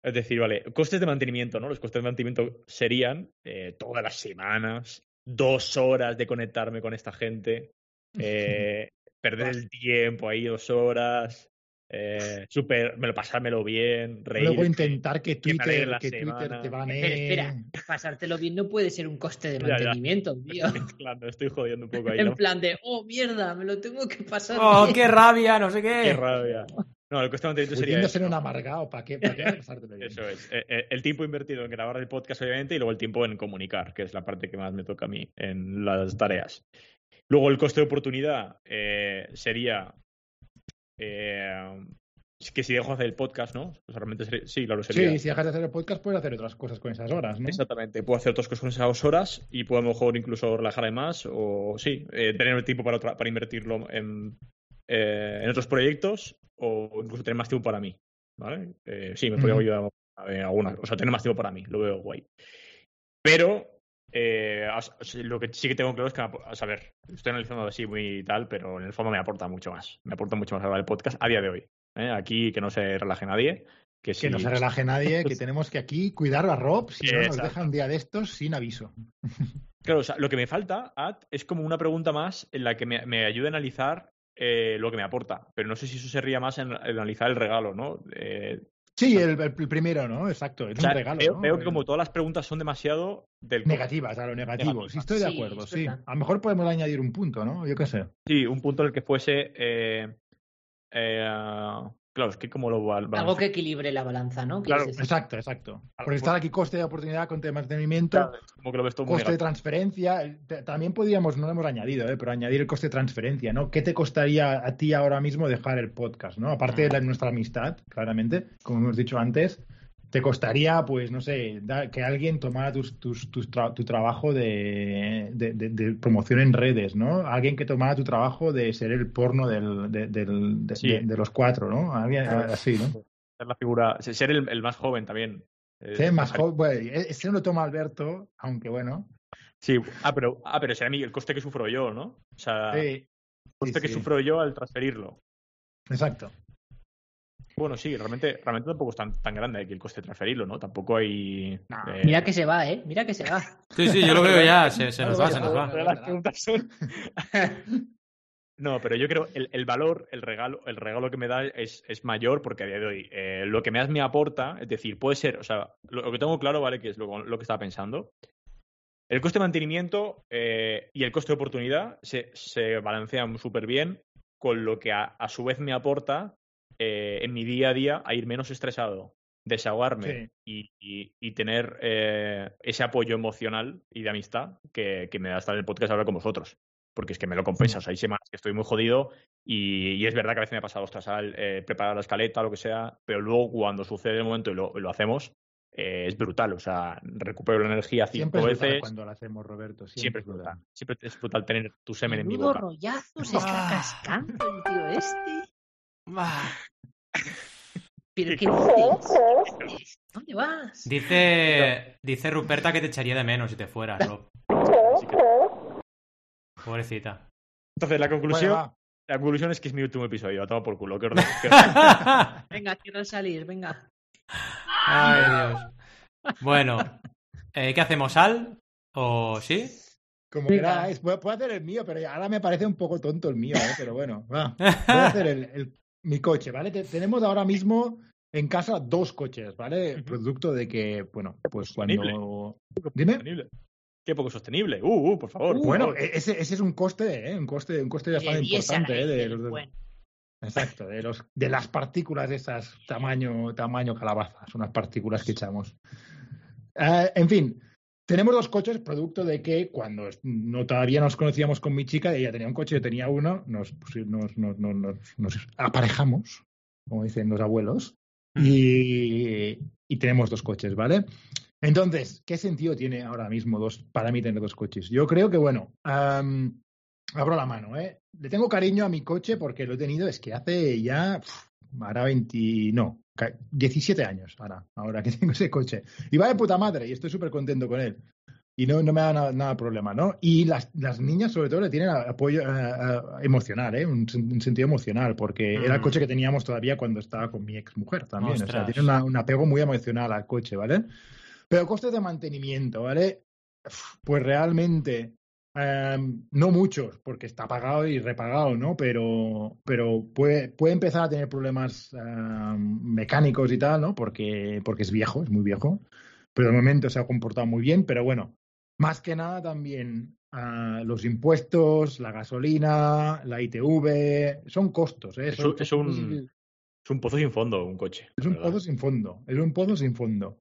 Es decir, vale, costes de mantenimiento, ¿no? Los costes de mantenimiento serían eh, todas las semanas, dos horas de conectarme con esta gente, eh, perder el tiempo ahí dos horas, eh, super, me lo pasármelo bien, reír. Luego intentar que que Twitter, la que Twitter te van Espera, espera, pasártelo bien no puede ser un coste de Ya, ya. mantenimiento, tío. Claro, me estoy jodiendo un poco ahí, En ¿no? plan de, oh mierda, me lo tengo que pasar. ¡Oh, bien". qué rabia! No sé qué. Qué rabia. No, el coste de mantenimiento sería ser un amargado, ¿para qué? ¿Para qué pasártelo bien? Eso es. Eh, eh, El tiempo invertido en grabar el podcast, obviamente, y luego el tiempo en comunicar, que es la parte que más me toca a mí en las tareas. Luego el coste de oportunidad eh, sería eh, que si dejo de hacer el podcast, ¿no? Pues realmente sería- sí, claro, sería. Sí, si dejas de hacer el podcast, puedes hacer otras cosas con esas horas, ¿no? Exactamente, puedo hacer otras cosas con esas horas y puedo a lo mejor incluso relajarme más o sí, eh, tener el tiempo para, otra- para invertirlo en, eh, en otros proyectos o incluso tener más tiempo para mí, ¿vale? Eh, sí, me podría ayudar a, a algunas, o sea, tener más tiempo para mí, lo veo guay. Pero eh, lo que sí que tengo claro es que, a saber, estoy analizando así muy tal, pero en el fondo me aporta mucho más, me aporta mucho más grabar el podcast a día de hoy. ¿eh? Aquí que no se relaje nadie. Que, no se relaje nadie, que tenemos que aquí cuidar a Rob si no nos deja un día de estos sin aviso. Claro, o sea, lo que me falta, Ad, es como una pregunta más en la que me, me ayude a analizar eh, lo que me aporta. Pero no sé si eso sería más en, en analizar el regalo, ¿no? Eh, Sí, el, el primero, ¿no? Exacto, es o sea, un regalo. veo, ¿no? veo que como todas las preguntas son demasiado del Negativas, a lo negativo. Negativas. Sí, estoy de Sí, acuerdo, sí. verdad. A lo mejor podemos añadir un punto, ¿no? Yo qué sé. Sí, un punto en el que fuese. eh, eh, claro, es que como lo val- Algo que equilibre la balanza, ¿no? Claro. Exacto, exacto. Claro, Por estar aquí coste de oportunidad, coste de mantenimiento, Claro, es como que lo ves todo muy coste de transferencia. También podríamos, no lo hemos añadido, ¿eh? pero añadir el coste de transferencia, ¿no? ¿Qué te costaría a ti ahora mismo dejar el podcast, ¿no? Aparte de la- nuestra amistad, claramente, como hemos dicho antes, te costaría, pues, no sé, da- que alguien tomara tus, tus, tus tra- tu trabajo de, de- de- de promoción en redes, ¿no? Alguien que tomara tu trabajo de ser el porno del, de, del- de- Sí. de- de los cuatro, ¿no? Alguien así, ¿no? Ser la figura, ser el, el más joven también. Eh, Sí, más joven, bueno, e- ese no lo toma Alberto, aunque bueno. Sí, ah, pero, ah, pero será mi- el coste que sufro yo, ¿no? O sea, el Sí, coste sí, que sufro yo al transferirlo. exacto. Bueno, sí, realmente, realmente tampoco es tan, tan grande aquí el coste de transferirlo, ¿no? Tampoco hay. No. eh, Mira que se va, ¿eh? Mira que se va. Sí, sí, yo lo veo ya. Se, se No nos va, se nos va. veo. Pero las preguntas son. No, pero yo creo el, el valor, el regalo, el regalo que me da es, es mayor porque a día de hoy eh, lo que más me aporta, es decir, puede ser, o sea, lo, lo que tengo claro, ¿vale? Que es lo, lo que estaba pensando. El coste de mantenimiento eh, y el coste de oportunidad se, se balancean súper bien con lo que a, a su vez me aporta eh, en mi día a día a ir menos estresado, desahogarme y, y- y tener eh, ese apoyo emocional y de amistad que, que me da estar en el podcast ahora con vosotros. Porque es que me lo compensa. O sea, hay semanas que estoy muy jodido y, y es verdad que a veces me ha pasado, ostras, al eh, preparar la escaleta, lo que sea, pero luego cuando sucede el momento y lo, lo hacemos, eh, es brutal. O sea, recupero la energía Siempre cinco es brutal veces. cuando lo hacemos, Roberto. Siempre, Siempre es brutal. Siempre es brutal tener tu semen en mi boca. rollazo se está Ah. cascando el tío este. ¿Pero ¿Qué dices? ¿Dónde vas? Dice, dice Ruperta que te echaría de menos si te fueras, Rob. Así que- Pobrecita. Entonces, la conclusión, Bueno, va. la conclusión es que es mi último episodio. A tomar por culo. Qué Venga, quiero salir, venga. Ay, Dios. Bueno, eh, ¿qué hacemos? ¿Al? ¿O sí? Como Venga. queráis. Puedo, puedo hacer el mío, pero ahora me parece un poco tonto el mío, ¿eh? pero bueno, va. Voy a hacer el, el- mi coche, ¿vale? Te- tenemos ahora mismo en casa dos coches, ¿vale? Producto de que, bueno, pues Sostenible. cuando... Dime. sostenible. Qué poco sostenible. Uh, uh, por favor. por Bueno, favor. ese, ese es un coste, ¿eh? Un coste, un coste bastante De diésel importante, ¿eh? De, los de- bueno. Exacto, de, los, de las partículas de esas tamaño, tamaño calabaza, son las partículas que echamos. Eh, en fin, tenemos dos coches, producto de que cuando no todavía nos conocíamos con mi chica, ella tenía un coche, yo tenía uno, nos, nos, aparejamos, como dicen los abuelos, y, y tenemos dos coches, ¿vale? Entonces, ¿qué sentido tiene ahora mismo dos, para mí tener dos coches? Yo creo que, bueno, am, abro la mano, ¿eh? Le tengo cariño a mi coche porque lo he tenido, es que hace ya, pf, ahora 20, no, 17 años ahora, ahora que tengo ese coche. Y va de puta madre y estoy súper contento con él. Y no, no me da nada, nada problema, ¿no? Y las, las niñas, sobre todo, le tienen apoyo eh, eh, emocional, ¿eh? Un, un sentido emocional, porque era el Mm. coche que teníamos todavía cuando estaba con mi ex mujer también. O sea, Ostras. tiene una- un apego muy emocional al coche, ¿vale? Pero costes de mantenimiento, ¿vale? Pues realmente Em, no muchos, porque está pagado y repagado, ¿no? Pero, pero puede, puede empezar a tener problemas em, mecánicos y tal, ¿no? Porque, porque es viejo, es muy viejo. Pero de momento se ha comportado muy bien. Pero bueno, más que nada también ah, los impuestos, la gasolina, la ITV, son costos. ¿eh? Es, Son un- es un, costos- es un pozo sin fondo, un coche. es un verdad. pozo sin fondo, es un pozo sin fondo.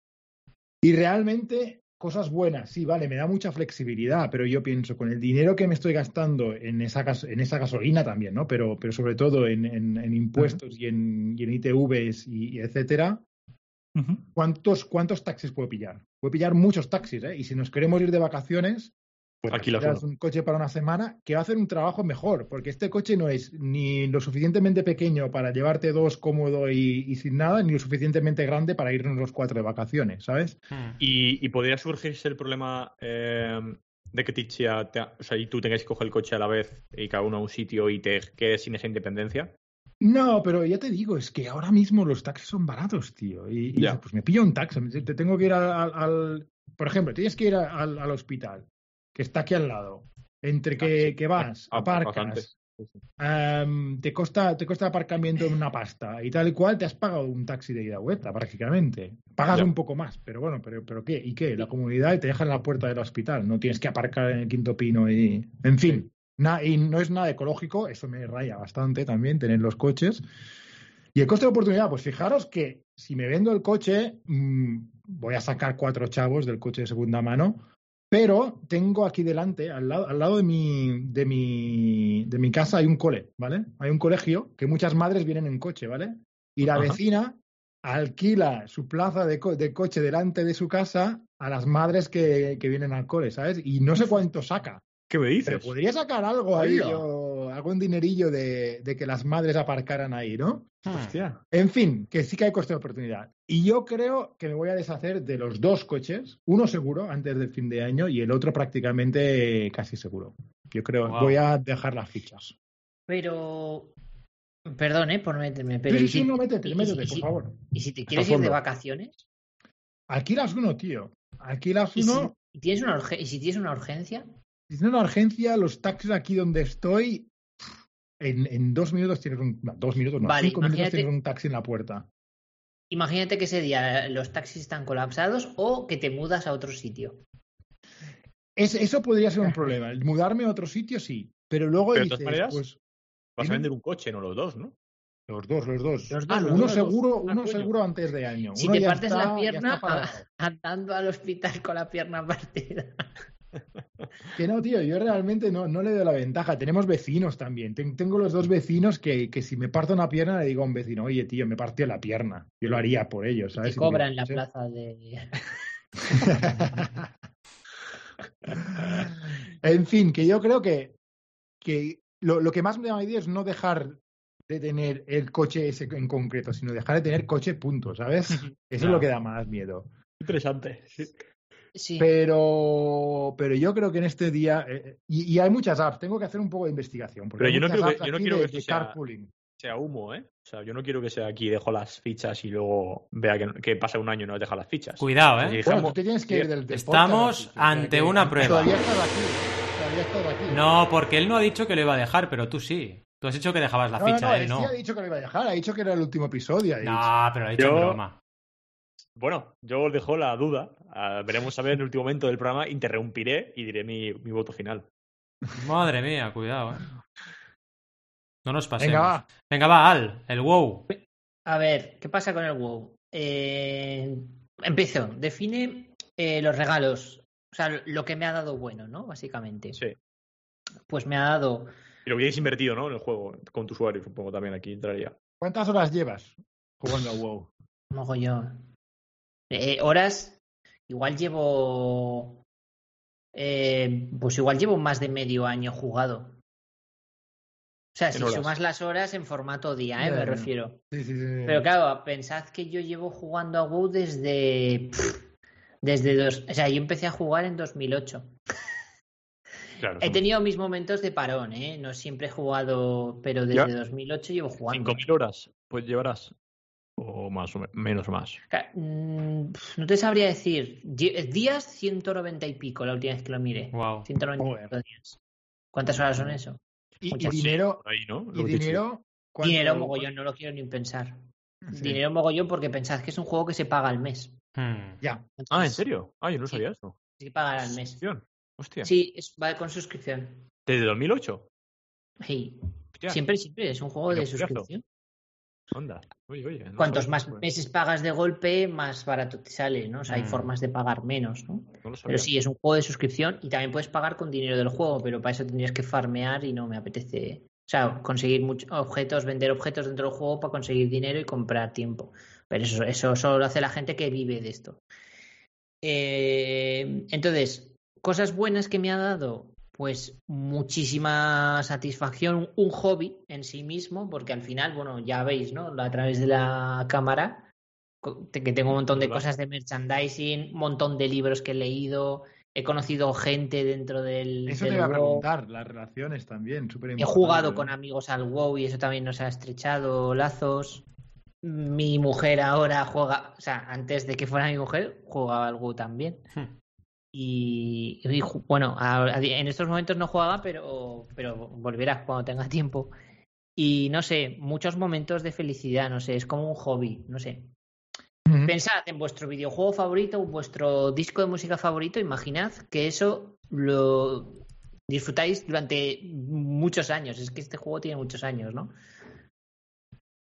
Y realmente, cosas buenas, sí, vale, me da mucha flexibilidad, pero yo pienso, con el dinero que me estoy gastando en esa, gas- en esa gasolina también, ¿no? Pero, pero sobre todo en, en- en impuestos y, en, y en ITVs y, y etcétera. ¿cuántos, ¿cuántos taxis puedo pillar? Puedo pillar muchos taxis, ¿eh? Y si nos queremos ir de vacaciones, pues Alquilas alquilas uno. un coche para una semana que va a hacer un trabajo mejor, porque este coche no es ni lo suficientemente pequeño para llevarte dos cómodo y, y sin nada, ni lo suficientemente grande para irnos los cuatro de vacaciones, ¿sabes? Hmm. Y, y podría surgirse el problema eh, de que Tichia te- o sea, y tú tengáis que coger el coche a la vez y cada uno a un sitio y te quedes sin esa independencia. No, pero ya te digo, es que ahora mismo los taxis son baratos, tío. Y, y pues me pillo un taxi. Te tengo que ir al, Por ejemplo, tienes que ir al hospital, que está aquí al lado. Entre que, que vas, Ah, bastante. aparcas, Em, te costa te cuesta aparcamiento en una pasta y tal y cual te has pagado un taxi de ida vuelta prácticamente pagas Ya. un poco más pero bueno pero pero qué y qué la comunidad te deja en la puerta del hospital no tienes que aparcar en el quinto pino y en fin na- y no es nada ecológico eso me raya bastante también tener los coches y el coste de oportunidad pues fijaros que si me vendo el coche mm, voy a sacar cuatro chavos del coche de segunda mano pero tengo aquí delante, al lado, al lado de, mi, de, mi, de mi casa, hay un cole, ¿vale? Hay un colegio que muchas madres vienen en coche, ¿vale? Y la Ajá. vecina alquila su plaza de, co- de coche delante de su casa a las madres que, que vienen al cole, ¿sabes? Y no sé cuánto saca, ¿Qué me dices? pero podría sacar algo ahí, yo- algún dinerillo de, de que las madres aparcaran ahí, ¿no? Hmm. Hostia. En fin, que sí que hay coste de oportunidad. Y yo creo que me voy a deshacer de los dos coches, uno seguro antes del fin de año y el otro prácticamente casi seguro. Yo creo, Wow. voy a dejar las fichas. Pero. Perdón, ¿eh? Por meterme. Pero sí, ¿y sí, si- no, métete, y- métete, y por si- favor. ¿Y si te quieres ir de vacaciones? Alquilas uno, tío. Alquilas ¿Y si, uno. y tienes una ¿Y si tienes una urgencia? Si tienes una urgencia, los taxis aquí donde estoy, en, en dos minutos tienes un. no, dos minutos, no, Vale, cinco minutos tienes un taxi en la puerta. Imagínate que ese día los taxis están colapsados o que te mudas a otro sitio. Es- eso podría ser un problema. El mudarme a otro sitio, sí. Pero luego Pero de todas dices, maneras, pues. Vas a vender un coche, no los dos, ¿no? Los dos, los dos. Los dos, Ah, los uno dos, seguro, Ah, uno seguro antes de año. Si Uno te partes está- la pierna, andando al hospital con la pierna partida. Que no, tío, yo realmente no, no le doy la ventaja. Tenemos vecinos también. Ten- tengo los dos vecinos que, que si me parto una pierna le digo a un vecino, oye, tío, me partió la pierna. Yo lo haría por ellos, ¿sabes? Te cobran la plaza de. en fin, que yo creo que, que lo, lo que más me da idea es no dejar de tener el coche ese en concreto, sino dejar de tener coche, punto, ¿sabes? Eso es lo que da más miedo. Interesante. Sí. Sí. Pero, pero yo creo que en este día, eh, y, y hay muchas apps, tengo que hacer un poco de investigación. Porque Pero yo no quiero que- apps yo no aquí quiero de, que esto de sea- carpooling. Sea humo, ¿eh? O sea, yo no quiero que sea aquí, dejo las fichas y luego vea que, que pasa un año y no deja las fichas. Cuidado, ¿eh? Bueno, dejamos- tú te tienes que ir del, del Estamos ante una prueba. Todavía estás aquí. Todavía estás aquí. No, porque él no ha dicho que lo iba a dejar, pero tú sí. Tú has dicho que dejabas la no, ficha, no, él él no. sí ha dicho que lo iba a dejar, ha dicho que era el último episodio. ha dicho. No, pero ha dicho en Yo- broma. Bueno, yo os dejo la duda. Ah, veremos a ver en el último momento del programa. Interrumpiré y diré mi, mi voto final. Madre mía, cuidado, ¿eh? No nos pasemos. Venga, va. Venga, va, Al, el wow. A ver, ¿qué pasa con el WoW? Eh, empiezo. Define eh, los regalos. O sea, lo que me ha dado bueno, ¿no? Básicamente. Sí. Pues me ha dado. Y lo hubierais invertido, ¿no? En el juego, con tu usuario, supongo también aquí entraría. ¿Cuántas horas llevas jugando a WoW? Mogollón. Eh, horas. Igual llevo. eh, pues igual llevo más de medio año jugado. O sea, si horas. sumas las horas en formato día, ¿eh? Me refiero. Sí, sí, sí. Pero claro, pensad que yo llevo jugando a WoW desde. pff, Desde dos. O sea, yo empecé a jugar en 2008. Claro, He tenido mis momentos de parón, ¿eh? No siempre he jugado, pero desde Ya. 2008 llevo jugando. 5.000 horas, pues llevarás. O más o menos más. Mm, no te sabría decir. Días 190 y pico la última vez que lo mire. Wow. 190 días. ¿Cuántas horas son eso? Y, dinero. Ahí, ¿no? y dinero. Dinero mogollón, no lo quiero ni pensar. Dinero mogollón porque pensad que es un juego que se paga al mes. Hmm. Ya. ah, ¿en serio? Ah, yo no sabía eso. Sí, pagar al mes. Hostia. Sí, es, va con suscripción. ¿Desde 2008? Sí. Siempre, siempre. Es un juego de suscripción. Oye, oye, Cuantos más meses pagas de golpe, más barato te sale, ¿no? O sea, hay mm. formas de pagar menos, ¿no? pero sí, es un juego de suscripción y también puedes pagar con dinero del juego, pero para eso tendrías que farmear y no me apetece. O sea, conseguir muchos objetos, vender objetos dentro del juego para conseguir dinero y comprar tiempo. Pero eso, eso solo lo hace la gente que vive de esto. Eh, entonces, cosas buenas que me ha dado, pues muchísima satisfacción, un hobby en sí mismo, porque al final, bueno, ya veis, ¿no? A través de la cámara, que tengo un montón de cosas de merchandising, un montón de libros que he leído, he conocido gente dentro del. Eso te iba a preguntar, las relaciones también, súper He jugado con amigos al WoW y eso también nos ha estrechado lazos. Mi mujer ahora juega, o sea, antes de que fuera mi mujer, jugaba al WoW también. Hmm. Y, bueno, en estos momentos no jugaba, pero, pero volverá cuando tenga tiempo. Y no sé, muchos momentos de felicidad, no sé, es como un hobby, no sé. Pensad en vuestro videojuego favorito, vuestro disco de música favorito, imaginad que eso lo disfrutáis durante muchos años. Es que este juego tiene muchos años, ¿no?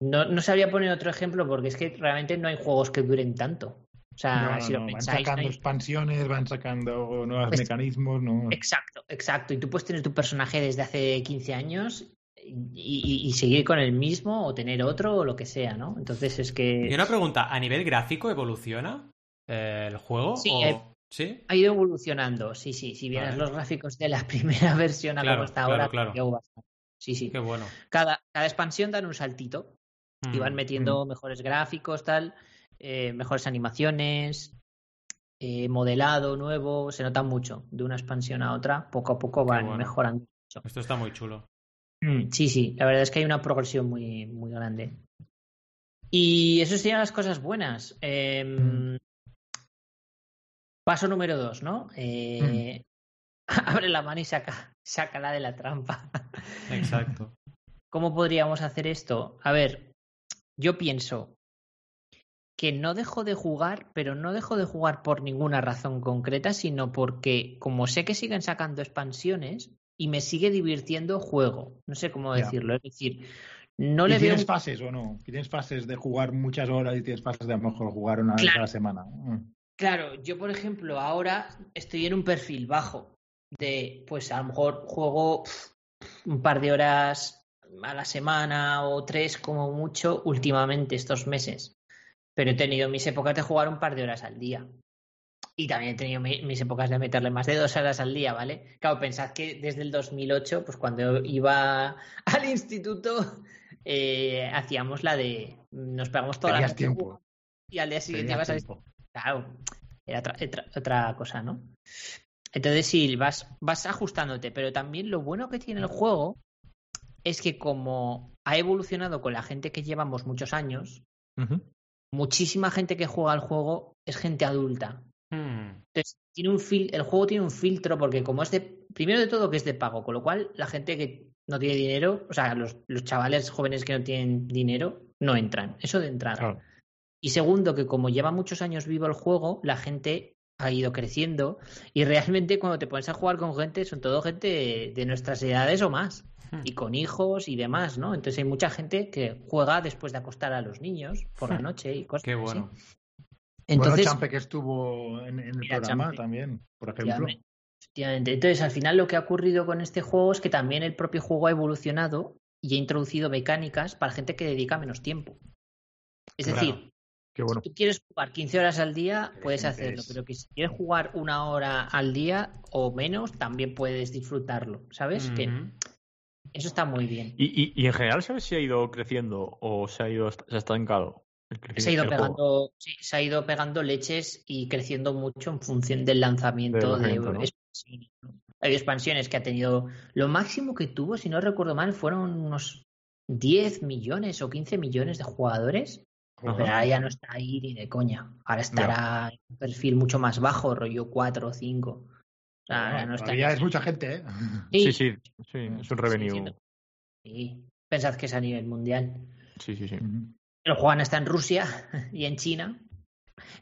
No, no sabría poner otro ejemplo porque es que realmente no hay juegos que duren tanto. O sea, si lo Van sacando expansiones, van sacando nuevos pues mecanismos. ¿no? Exacto, exacto. Y tú puedes tener tu personaje desde hace 15 años y, seguir con el mismo o tener otro o lo que sea, ¿no? Entonces es que. Y una pregunta: ¿a nivel gráfico evoluciona eh, el juego? Sí, ¿Sí? ha ido evolucionando. Sí, sí. Si vienes los gráficos de la primera versión a como está ahora, claro. Sí, sí. Qué bueno. Cada, cada expansión dan un saltito y van mm, metiendo mm. mejores gráficos, tal. Eh, mejores animaciones, eh, modelado nuevo, se nota mucho de una expansión a otra, poco a poco van mejorando. Esto está muy chulo. Mm, sí, sí, la verdad es que hay una progresión muy, muy grande. Y eso serían las cosas buenas. Em, mm. paso número dos, ¿no? Eh, mm. abre la mano y saca, sácala de la trampa. Exacto. ¿Cómo podríamos hacer esto? A ver, yo pienso, que no dejo de jugar, pero no dejo de jugar por ninguna razón concreta, sino porque como sé que siguen sacando expansiones y me sigue divirtiendo juego. No sé cómo decirlo, es decir, no le ¿Tienes fases o no? ¿Tienes fases de jugar muchas horas y tienes fases de a lo mejor jugar una vez a la semana? Mm. Claro, yo por ejemplo ahora estoy en un perfil bajo de, pues a lo mejor juego un par de horas a la semana o tres como mucho últimamente estos meses pero he tenido mis épocas de jugar un par de horas al día. Y también he tenido mis épocas de meterle más de dos horas al día, ¿vale? Claro, pensad que desde el 2008, pues cuando iba al instituto, eh, hacíamos la de. Nos pegamos todas las tiempo. Y al día siguiente ibas a. Claro, era otra, cosa, ¿no? Entonces sí, vas, vas ajustándote, pero también lo bueno que tiene el juego es que como ha evolucionado con la gente que llevamos muchos años, muchísima gente que juega al juego es gente adulta. Hmm. Entonces, tiene un el juego tiene un filtro porque como es de, primero de todo que es de pago, con lo cual la gente que no tiene dinero, o sea, los, chavales jóvenes que no tienen dinero, no entran. Eso de entrada. Y segundo, que como lleva muchos años vivo el juego, la gente ha ido creciendo y realmente cuando te pones a jugar con gente, son todo gente de nuestras edades o más. Hmm. y con hijos y demás, ¿no? Entonces hay mucha gente que juega después de acostar a los niños por la hmm. noche y cosas Qué bueno. Entonces, bueno, Champe que estuvo en, el programa también, por ejemplo. Efectivamente. Entonces, al final lo que ha ocurrido con este juego es que también el propio juego ha evolucionado y ha introducido mecánicas para gente que dedica menos tiempo. Es decir, bueno. si tú quieres jugar 15 horas al día, puedes hacerlo, pero que si quieres jugar una hora al día o menos, también puedes disfrutarlo, ¿sabes? Que eso está muy bien. ¿Y, y, en general sabes si ha ido creciendo o se ha ido se ha estancado? Se ha ido pegando, sí, se ha ido pegando leches y creciendo mucho en función del lanzamiento de, expansiones. Hay expansiones que ha tenido. Lo máximo que tuvo, si no recuerdo mal, fueron unos 10 millones o 15 millones de jugadores Pero ahora ya no está ahí ni de coña. Ahora estará en un perfil mucho más bajo, rollo 4 o 5. Ahora no Todavía es mucha gente, ¿eh? Sí, sí, sí, es un revenue. Sí, pensad que es a nivel mundial. Sí, sí, sí. Ujú. El Juan está en Rusia y en China.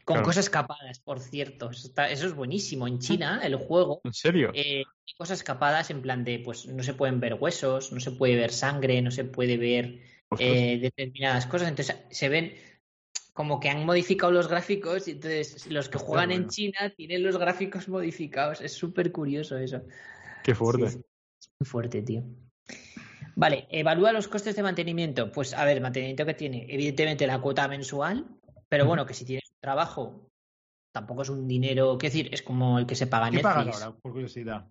Con Claro. cosas capadas, por cierto. Eso, está- eso es buenísimo. En China, el juego, ¿En serio? eh, cosas capadas en plan de, pues no se pueden ver huesos, no se puede ver sangre, no se puede ver eh, determinadas cosas. Entonces se ven como que han modificado los gráficos y entonces los que juegan en. China tienen los gráficos modificados. Es súper curioso eso. Qué fuerte. Sí. Es muy fuerte, tío. Vale, evalúa los costes de mantenimiento. Pues a ver, mantenimiento que tiene, evidentemente la cuota mensual, pero bueno, que si tienes un trabajo, tampoco es un dinero, qué decir, es como el que se paga en ¿Qué pagas Netflix. ahora, por curiosidad?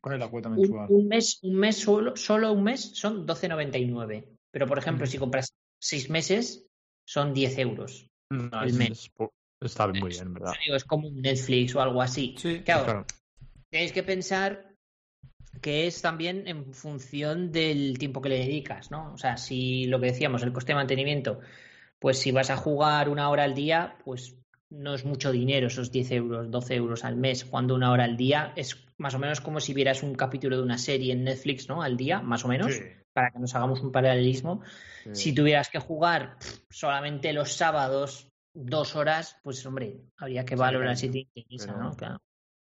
¿Cuál es la cuota mensual? un mes, un mes solo, solo un mes son 12,99. Pero por ejemplo, si compras seis meses, son 10 euros. No, el mes. es está muy bien, ¿verdad? Es como un Netflix o algo así. Sí, Claro, Claro. tenéis que pensar que es también en función del tiempo que le dedicas, ¿no? O sea, si lo que decíamos, el coste de mantenimiento, pues si vas a jugar una hora al día, pues no es mucho dinero, esos 10 euros, 12 euros al mes, cuando una hora al día es más o menos como si vieras un capítulo de una serie en Netflix, ¿no? Al día, más o menos, Sí, para que nos hagamos un paralelismo. sí. Si tuvieras que jugar pff, solamente los sábados, dos horas, pues hombre, habría que Sí, valorar claro, si te interesa, pero- ¿no? Claro.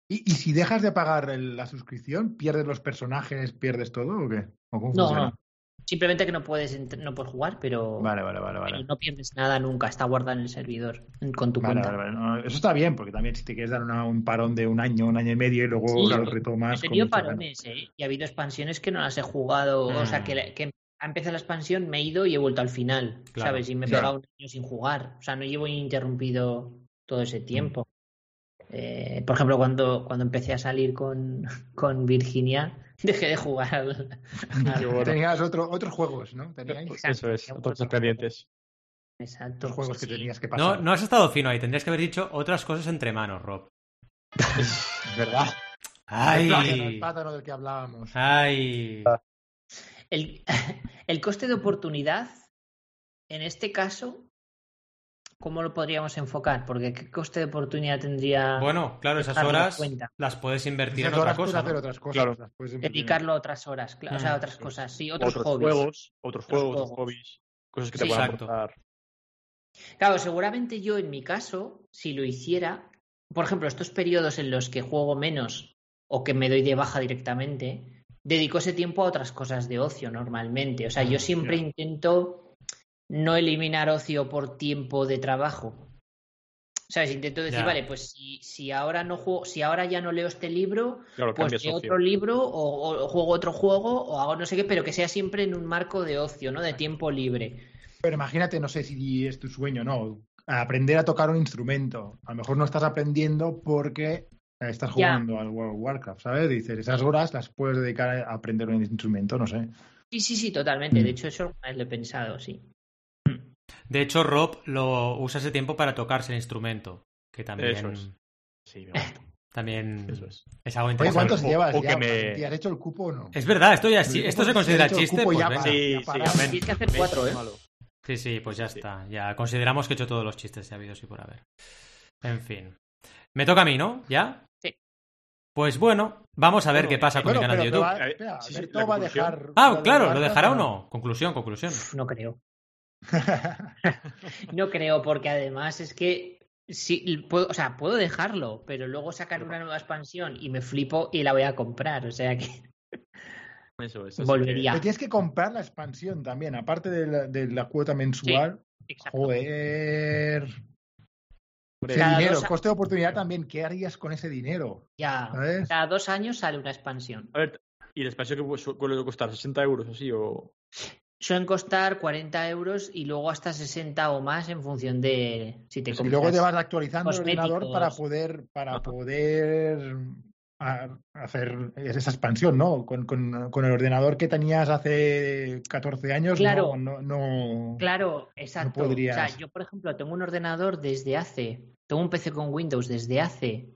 ¿Y, y si dejas de pagar el- la suscripción, pierdes los personajes, pierdes todo o qué? ¿O cómo No, funciona? no. Simplemente que no puedes no puedes jugar, pero, Vale, vale, vale, pero vale. no pierdes nada nunca, está guardado en el servidor con tu Vale, cuenta. vale, vale. No, eso está bien, porque también si te quieres dar una- un parón de un año, un año y medio y luego Sí, lo He retomas. con tenido parones, ¿eh? Y ha habido expansiones que no las he jugado. O sea, Mm. que, que ha empezado la expansión, me he ido y he vuelto al final, Claro, ¿sabes? Y me he claro. pegado un año sin jugar. O sea, no llevo ininterrumpido todo ese tiempo. Eh, por ejemplo, cuando, cuando empecé a salir con, con Virginia, dejé de jugar al, Qué bueno. Tenías otro, otros juegos, ¿no? Teníais Eso es, otros otros pendientes. Exacto. otros juegos que sí. tenías que No, pasar. no has estado fino ahí. Tendrías que haber dicho otras cosas entre manos, Rob. Es verdad. El plátano, el ¡Ay! plátano del que hablábamos. ¡Ay! El, el coste de oportunidad, en este caso, ¿cómo lo podríamos enfocar? Porque ¿qué coste de oportunidad tendría Bueno, claro, esas horas cuenta? las puedes invertir en otra cosa. hacer ¿no? otras cosas. Claro. las dedicarlo a otras horas, cla- o sea, a otras cosas, sí, otros, Otros hobbies. juegos, otros Otros juegos, otros hobbies, cosas que te Sí, puedan exacto. aportar. Claro, seguramente yo en mi caso, si lo hiciera, por ejemplo, estos periodos en los que juego menos o que me doy de baja directamente, dedico ese tiempo a otras cosas de ocio normalmente. O sea, yo siempre intento no eliminar ocio por tiempo de trabajo. ¿Sabes? Intento decir, Ya. vale, pues si, si ahora no juego, si ahora ya no leo este libro, Claro, pues leo otro libro o, o juego otro juego o hago no sé qué, pero que sea siempre en un marco de ocio, ¿no? De tiempo libre. Pero imagínate, no sé si es tu sueño, ¿no? Aprender a tocar un instrumento. A lo mejor no estás aprendiendo porque estás Ya. jugando al World of Warcraft, ¿sabes? Dices, esas horas las puedes dedicar a aprender un instrumento, no sé. Sí, sí, sí, totalmente. Mm. De hecho, eso lo he pensado, sí. De hecho, Rob lo usa ese tiempo para tocarse el instrumento. Que también, Eso es. Sí, me gusta. también Eso es. es algo Oye, interesante. ¿cuántos o- llevas o ya? que me- ¿Te has hecho el cupo o no? Es verdad, esto ya esto se si considera chiste, pues ya para. Sí, ya sí, para. Tienes que hacer cuatro, ¿eh? Sí, sí, pues ya Sí. está. Ya consideramos que he hecho todos los chistes de habidos y por haber. En fin. Me toca a mí, ¿no? ¿Ya? Sí. Pues bueno, vamos a ver Bueno, qué pasa con Bueno, mi canal de YouTube. pero, Eh, espera, sí, sí, la va a dejar. Ah, claro, ¿lo dejará o no? Conclusión, conclusión. No creo. No creo, porque además es que sí, puedo, o sea, puedo dejarlo, pero luego sacar una nueva expansión y me flipo y la voy a comprar. O sea que Eso Volvería. Pero tienes que comprar la expansión también, aparte de la, de la cuota mensual. Exacto. Joder. Hombre, Ese Cada dinero, dos coste de oportunidad también. ¿Qué harías con ese dinero? Ya. ¿Sabes? Cada dos años sale una expansión. A ver, ¿y la expansión que pu- suele costar? ¿60 euros o así? O... Suelen costar 40 euros y luego hasta 60 o más en función de si te Y compras. luego te vas actualizando el ordenador para poder, para Ajá. poder hacer esa expansión, ¿no? Con, con- con el ordenador que tenías hace 14 años, Claro. no, no, no- Claro, exacto. podrías. O sea, yo, por ejemplo, tengo un ordenador desde hace, tengo un PC con Windows desde hace,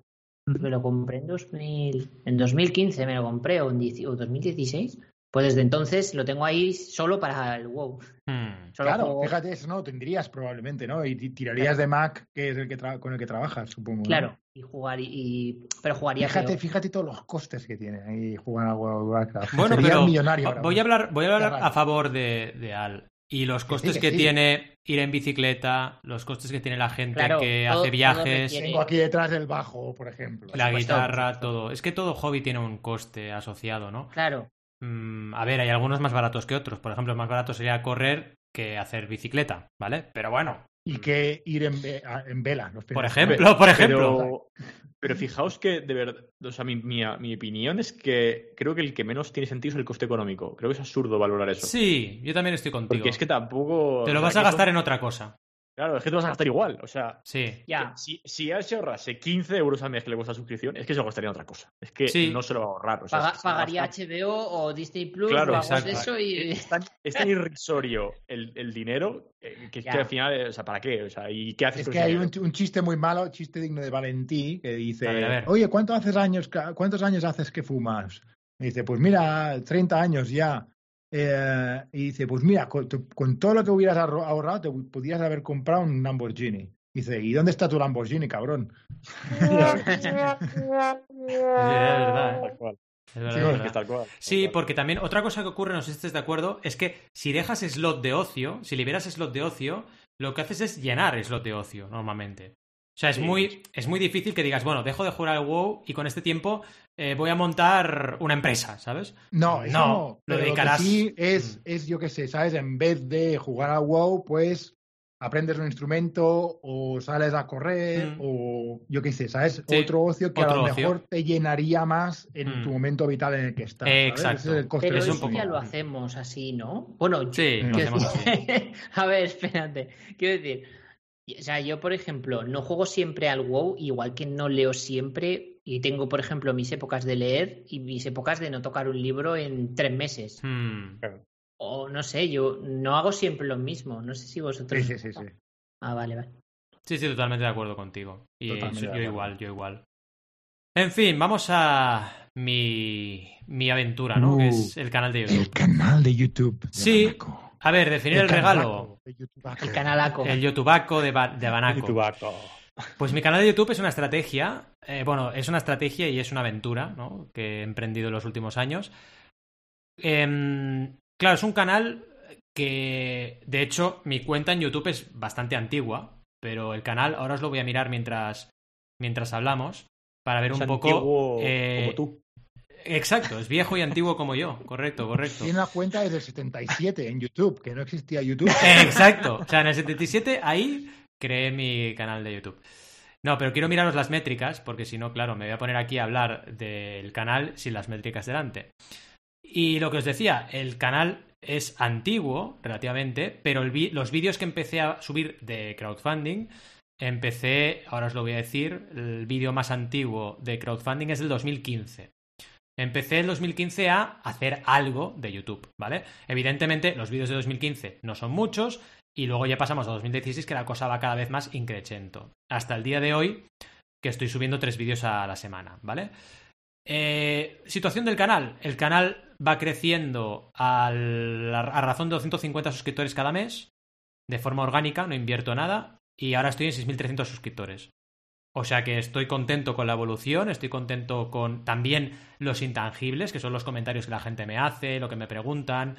me lo compré en 2000, en 2015 me lo compré o en 10 o 2016. Pues desde entonces lo tengo ahí solo para el WoW. Hmm. Solo Claro, juego- fíjate, eso no lo tendrías probablemente, ¿no? Y ti- tirarías de Mac, que es el que tra- con el que trabajas, supongo. ¿no? Claro, y jugar y, pero jugaría Fíjate, fíjate todos los costes que tiene ahí jugar a World Warcraft. Bueno, Sería pero millonario ahora voy a hablar, voy a hablar a favor de, de Al. Y los costes que que, sí. tiene ir en bicicleta, los costes que tiene la gente Claro, que todo- hace viajes, requiere- Tengo aquí detrás el bajo, por ejemplo. la guitarra, todo. Es que todo hobby tiene un coste asociado, ¿no? Claro, Mm, a ver, hay algunos más baratos que otros. Por ejemplo, más barato sería correr que hacer bicicleta, ¿vale? Pero bueno, Y que ir en, ve- en vela. Los por ejemplo, por ejemplo. Pero, pero fijaos que, de verdad, o sea, mi, mi, mi opinión es que creo que el que menos tiene sentido es el coste económico. Creo que es absurdo valorar eso. Sí, yo también estoy contigo. Porque es que tampoco. Te lo vas a gastar en otra cosa. Claro, es que te vas a gastar igual. O sea, Sí. ya. que si, si él se ahorrase 15 euros al mes que le cuesta la suscripción, es que se gastaría en otra cosa. Es que Sí. no se lo va a ahorrar. O sea, Paga- pagaría gastar. HBO o Disney Plus Claro, o algo de exacto. eso y Es tan, es tan irrisorio el, el dinero eh, que que al final, eh, o sea, ¿para qué? O sea, ¿y qué haces Es que hay un, un chiste muy malo, chiste digno de Valentí, que dice, A ver, a ver. oye, ¿cuánto haces años, ¿cuántos años haces que fumas? Y dice, pues mira, 30 años ya. Eh, y dice, pues mira, con, todo lo que hubieras ahorrado, te podrías haber comprado un Lamborghini. Dice, ¿y dónde está tu Lamborghini, cabrón? Sí, porque también otra cosa que ocurre, no sé si estés de acuerdo, es que si dejas slot de ocio, si liberas slot de ocio, lo que haces es llenar slot de ocio normalmente. O sea, es Sí. muy, es muy difícil que digas, bueno, dejo de jugar al WoW y con este tiempo eh, voy a montar una empresa, ¿sabes? No, eso No, no. lo dedicarás- que sí es, Mm. es, yo qué sé, ¿sabes? En vez de jugar a WoW, pues aprendes un instrumento o sales a correr Mm. o yo qué sé, ¿sabes? Sí, Otro ocio que a lo ocio. mejor te llenaría más en Mm. tu momento vital en el que estás. ¿sabes? exacto. Ese es el coste Pero eso poco- ya lo hacemos así, ¿no? Bueno, yo- Sí, lo hacemos así. a ver, espérate. Quiero decir, o sea, yo, por ejemplo, no juego siempre al WoW, igual que no leo siempre, y tengo, por ejemplo, mis épocas de leer y mis épocas de no tocar un libro en tres meses. Hmm. O no sé, yo no hago siempre lo mismo. No sé si vosotros. Sí, sí, sí, sí. Ah, vale, vale. Sí, sí, totalmente de acuerdo contigo. Y Totalmente yo acuerdo. igual, yo igual. En fin, vamos a mi, mi aventura, ¿no? Uh, que es el canal de YouTube. El canal de YouTube. de Sí. Banaco. A ver, definir el, regalo. YouTubaco. El canalaco. El YouTubaco de, Ba- de Banaco. tubaco. Pues mi canal de YouTube es una estrategia, eh, bueno, es una estrategia y es una aventura, ¿no? Que he emprendido en los últimos años. Em, claro, es un canal que, de hecho, mi cuenta en YouTube es bastante antigua, pero el canal, ahora os lo voy a mirar mientras, mientras hablamos, para ver Es un poco... eh, como tú. Exacto, es viejo y antiguo como yo, correcto, correcto. Tiene una cuenta desde el 77 en YouTube, que no existía YouTube. Exacto. O sea, en el 77 ahí creé mi canal de YouTube. No, pero quiero miraros las métricas, porque si no, claro, me voy a poner aquí a hablar del canal sin las métricas delante. Y lo que os decía, el canal es antiguo, relativamente, pero los vídeos que empecé a subir de crowdfunding, empecé, ahora os lo voy a decir, el vídeo más antiguo de crowdfunding es del 2015. Empecé en 2015 a hacer algo de YouTube, ¿vale? Evidentemente, los vídeos de 2015 no son muchos, y luego ya pasamos a 2016, que la cosa va cada vez más increchento. Hasta el día de hoy, que estoy subiendo tres vídeos a la semana, ¿vale? Eh, situación del canal. El canal va creciendo a razón de 250 suscriptores cada mes, de forma orgánica, no invierto nada, y ahora estoy en 6.300 suscriptores. O sea que estoy contento con la evolución, estoy contento con también los intangibles, que son los comentarios que la gente me hace, lo que me preguntan,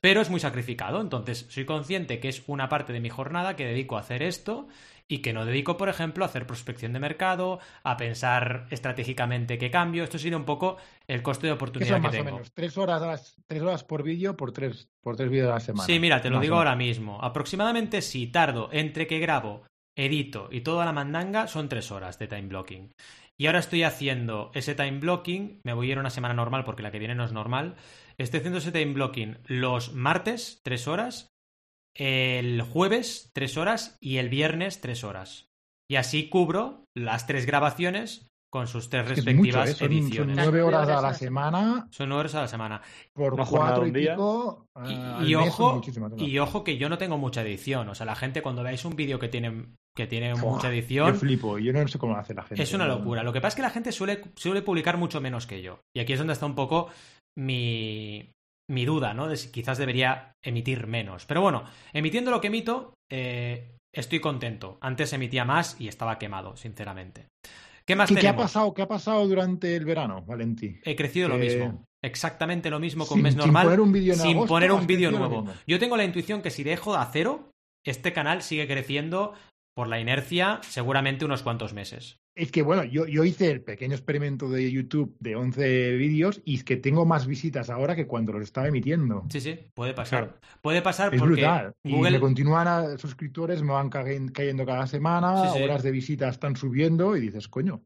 pero es muy sacrificado. Entonces, soy consciente que es una parte de mi jornada que dedico a hacer esto y que no dedico, por ejemplo, a hacer prospección de mercado, a pensar estratégicamente qué cambio. Esto sería un poco el coste de oportunidad son que más o tengo. menos tres horas, tres horas por vídeo por tres, por tres vídeos a la semana. Sí, mira, te lo Más digo ahora mismo. Aproximadamente si tardo entre que grabo, edito y toda la mandanga son tres horas de time blocking. Y ahora estoy haciendo ese time blocking, me voy a ir a una semana normal porque la que viene no es normal. Estoy haciendo ese time blocking los martes, tres horas, el jueves, tres horas y el viernes, tres horas. Y así cubro las tres grabaciones con sus tres respectivas mucho, ¿eh? Son- ediciones. Son nueve horas a la semana Son nueve horas a la semana. por jornada cuatro y pico. Y, ah, y ojo, y ojo que yo no tengo mucha edición. O sea, la gente cuando veáis un vídeo que tiene, que tiene mucha Yo edición, flipo, yo no sé cómo lo hace la gente. es una ¿no? locura. Lo que pasa es que la gente suele, suele publicar mucho menos que yo. Y aquí es donde está un poco mi, mi duda, ¿no? De si quizás debería emitir menos. Pero bueno, emitiendo lo que emito, eh, estoy contento. Antes emitía más y estaba quemado, sinceramente. ¿Qué más ¿Qué, ha pasado, ¿Qué ha pasado durante el verano, Valentí? He crecido lo mismo. Exactamente lo mismo con mes normal. Sin poner un vídeo Sin poner un vídeo nuevo. Yo tengo la intuición que si dejo de a cero, este canal sigue creciendo por la inercia seguramente unos cuantos meses. Es que bueno, yo, yo hice el pequeño experimento de YouTube de 11 vídeos y es que tengo más visitas ahora que cuando los estaba emitiendo. Sí, sí, puede pasar. Puede pasar es porque brutal. Google... Y me continúan a suscriptores, me van cayendo cada semana, horas de visita están subiendo y dices, coño,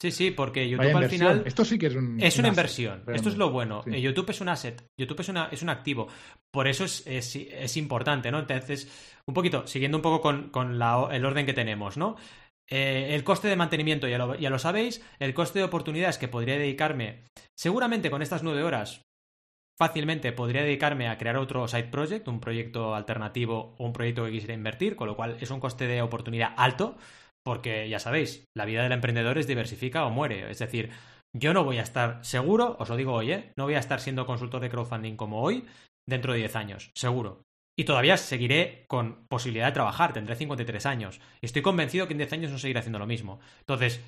Sí, sí, porque YouTube al final. Esto sí que es un. Es una inversión. Esto es lo bueno. YouTube es un asset. YouTube es, una, es un activo. Por eso es, es, importante, ¿no? Entonces, un poquito, siguiendo un poco con, con la, el orden que tenemos, ¿no? Eh, el coste de mantenimiento, ya lo, ya lo sabéis. El coste de oportunidades que podría dedicarme. Seguramente con estas nueve horas. Fácilmente podría dedicarme a crear otro side project, un proyecto alternativo o un proyecto que quisiera invertir, con lo cual es un coste de oportunidad alto porque ya sabéis, la vida del emprendedor es diversifica o muere. Es decir, yo no voy a estar seguro, os lo digo hoy, ¿eh? no voy a estar siendo consultor de crowdfunding como hoy dentro de 10 años, seguro. Y todavía seguiré con posibilidad de trabajar, tendré 53 años. Estoy convencido que en 10 años no seguiré haciendo lo mismo. Entonces,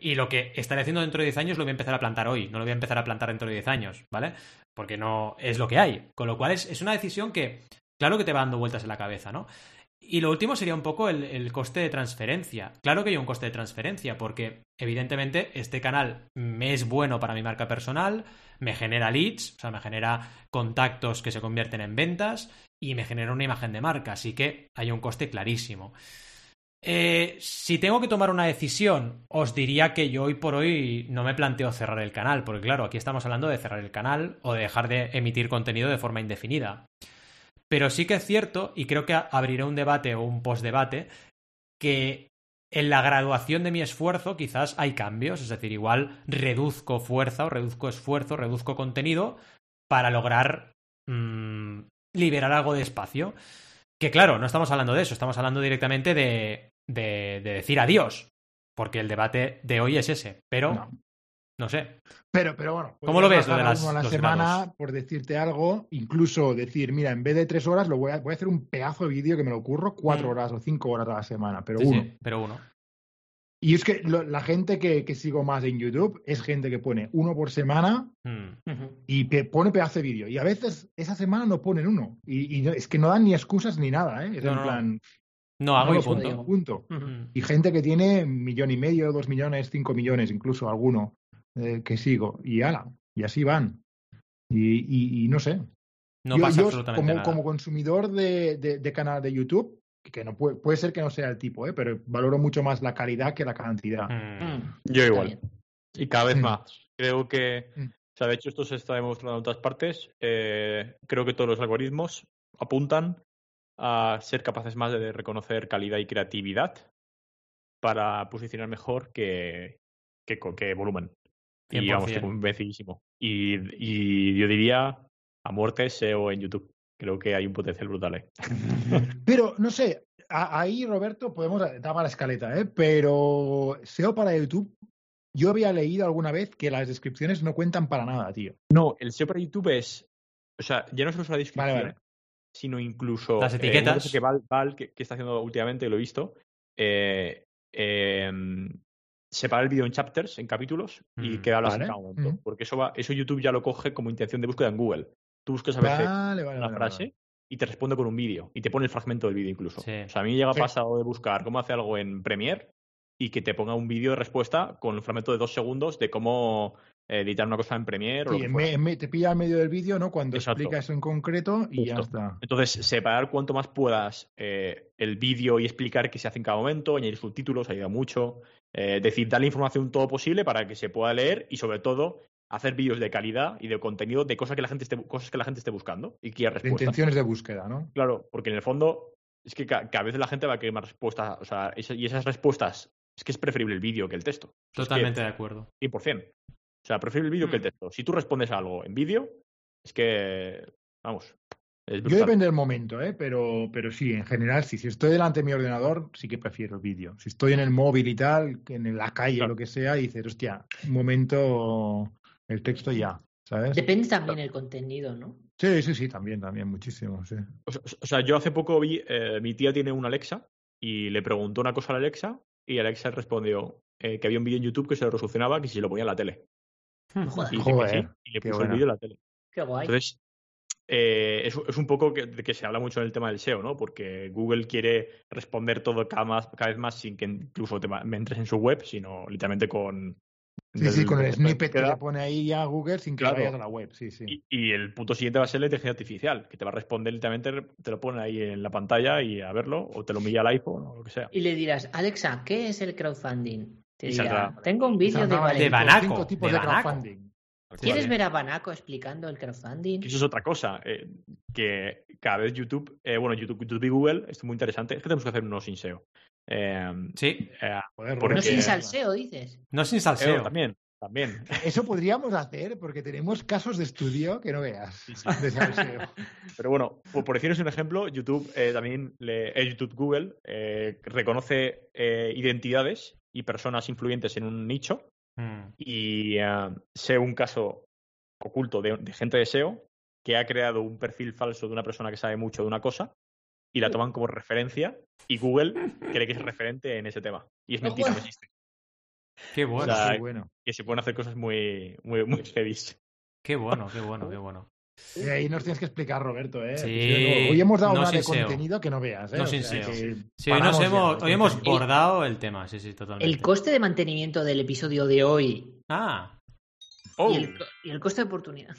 y lo que estaré haciendo dentro de 10 años lo voy a empezar a plantar hoy, no lo voy a empezar a plantar dentro de 10 años, ¿vale? Porque no es lo que hay. Con lo cual es, es una decisión que, claro que te va dando vueltas en la cabeza, ¿no? Y lo último sería un poco el, coste de transferencia. Claro que hay un coste de transferencia, porque evidentemente este canal me es bueno para mi marca personal, me genera leads, o sea, me genera contactos que se convierten en ventas y me genera una imagen de marca, así que hay un coste clarísimo. Eh, si tengo que tomar una decisión, os diría que yo hoy por hoy no me planteo cerrar el canal, porque claro, aquí estamos hablando de cerrar el canal o de dejar de emitir contenido de forma indefinida. Pero sí que es cierto, y creo que abriré un debate o un postdebate, que en la graduación de mi esfuerzo quizás hay cambios, es decir, igual reduzco fuerza o reduzco esfuerzo, reduzco contenido para lograr mm, liberar algo de espacio. Que claro, no estamos hablando de eso, estamos hablando directamente de, de, decir adiós, porque el debate de hoy es ese, pero no sé. Pero, pero bueno. ¿Cómo lo ves lo de las, a la semana, por decirte algo, incluso decir, mira, en vez de tres horas, lo voy a, voy a hacer un pedazo de vídeo que me lo ocurro cuatro mm. horas o cinco horas a la semana, pero uno. pero uno. Y es que la gente que, que, sigo más en YouTube es gente que pone uno por semana mm. y pone pedazo de vídeo. Y a veces esa semana no ponen uno. Y, es que no dan ni excusas ni nada, ¿eh? Es en plan. No, hago y punto. punto. Y gente que tiene un millón y medio, dos millones, cinco millones, incluso alguno. Eh, que sigo. Y ala, y así van. Y, y, no sé. No pasa absolutamente como, nada. como consumidor de, de, canal de YouTube, que no puede, puede ser que no sea el tipo, ¿eh? pero valoro mucho más la calidad que la cantidad. Mm. Mm. Yo igual. Y cada vez mm. más. Creo que, o sea, de hecho esto se está demostrando en otras partes. Eh, creo que todos los algoritmos apuntan a ser capaces más de reconocer calidad y creatividad para posicionar mejor que, que, que volumen. Y vamos, estoy convencidísimo. Y, y yo diría a muerte SEO en YouTube. Creo que hay un potencial brutal ahí. Pero, no sé, ahí, Roberto, podemos dar la escaleta, ¿eh? Pero SEO para YouTube, yo había leído alguna vez que las descripciones no cuentan para nada, tío. No, el SEO para YouTube es. O sea, ya no solo es la descripción, sino incluso. Las eh, etiquetas. que Val, que, está haciendo últimamente, lo he visto. Eh, eh, separar el vídeo en chapters, en capítulos, y mm, quedarlo así cada momento. Porque eso, va, eso YouTube ya lo coge como intención de búsqueda en Google. Tú buscas a veces una frase y te responde con un vídeo. Y te pone el fragmento del vídeo incluso. O sea, a mí llega pasado de buscar cómo hace algo en Premiere y que te ponga un vídeo de respuesta con un fragmento de dos segundos de cómo editar una cosa en Premiere. o te pilla al medio del vídeo, ¿no? Cuando explica eso en concreto y ya está. Entonces, separar cuanto más puedas eh, el vídeo y explicar qué se hace en cada momento, añadir subtítulos, ayuda mucho. Eh, decir, darle información todo posible para que se pueda leer y, sobre todo, hacer vídeos de calidad y de contenido de cosas que la gente esté, cosas que la gente esté buscando y que respuestas. intenciones de búsqueda, ¿no? Claro, porque en el fondo es que cada vez la gente va a querer más respuestas, o sea, y esas respuestas es que es preferible el vídeo que el texto. Totalmente de acuerdo. 100%. O sea, prefiero el vídeo que el mm. texto. Si tú respondes algo en vídeo, es que, vamos. Yo depende del momento, ¿eh? pero, pero sí, en general, sí. Si estoy delante de mi ordenador, sí que prefiero el vídeo. Si estoy en el móvil y tal, en la calle o lo que sea, y dices, hostia, un momento, el texto ya. ¿sabes? Depende también el contenido, ¿no? Sí, sí, sí, también, también, muchísimo, sí. O sea, o sea, yo hace poco vi, eh, mi tía tiene una Alexa y le preguntó una cosa a la Alexa y Alexa respondió eh, que había un vídeo en YouTube que se lo resolucionaba que si lo ponía en la tele. Joder, Y dice que Joder, sí, y le qué puso el vídeo en la tele. qué guay. Entonces, eh, es, es un poco que, de que se habla mucho en el tema del SEO, ¿no? Porque Google quiere responder todo cada, más, cada vez más sin que incluso te me entres en su web, sino literalmente con... Sí, sí, del- con el snippet que le pone ahí a Google sin que Claro. vayas a la web, sí, sí. Y, y el punto siguiente va a ser la inteligencia artificial, que te va a responder literalmente, te lo pone ahí en la pantalla y a verlo, o te lo envía al iPhone o lo que sea. Y le dirás, Alexa, ¿qué es el crowdfunding? Te dirá, saldrá. tengo un vídeo de. De Banaco, Cinco tipos de de, Banaco. crowdfunding. ¿Quieres ver a Banaco explicando el crowdfunding? Que Eso es otra cosa, eh, que cada vez YouTube, eh, bueno, YouTube, YouTube y Google, esto es muy interesante, es que tenemos que hacer unos sin SEO. Eh, Sí, eh, Joder, Porque- No sin Eh, salseo, dices. no sin SEO salseo. también, también. Eso podríamos hacer porque tenemos casos de estudio que no veas. De salseo. Pero bueno, por, por deciros un ejemplo, YouTube eh, también, le, eh, YouTube Google eh, reconoce eh, identidades y personas influyentes en un nicho Mm. y eh, sé un caso oculto de, de gente de SEO que ha creado un perfil falso de una persona que sabe mucho de una cosa y la toman como referencia y Google cree que es referente en ese tema. Y es mentira, no existe. Qué bueno, O sea, Sí, bueno. Que se pueden hacer cosas muy, muy, muy heavy. qué bueno, qué bueno, qué bueno. Y ahí nos tienes que explicar, Roberto, ¿eh? Sí, Hoy hemos dado no una de SEO. contenido que no veas, ¿eh? No O sin sea SEO. que Sí, hoy, nos hemos, hoy hemos bordado el tema, sí, sí, totalmente. El coste de mantenimiento del episodio de hoy Ah, Oh, y, el, y el coste de oportunidad.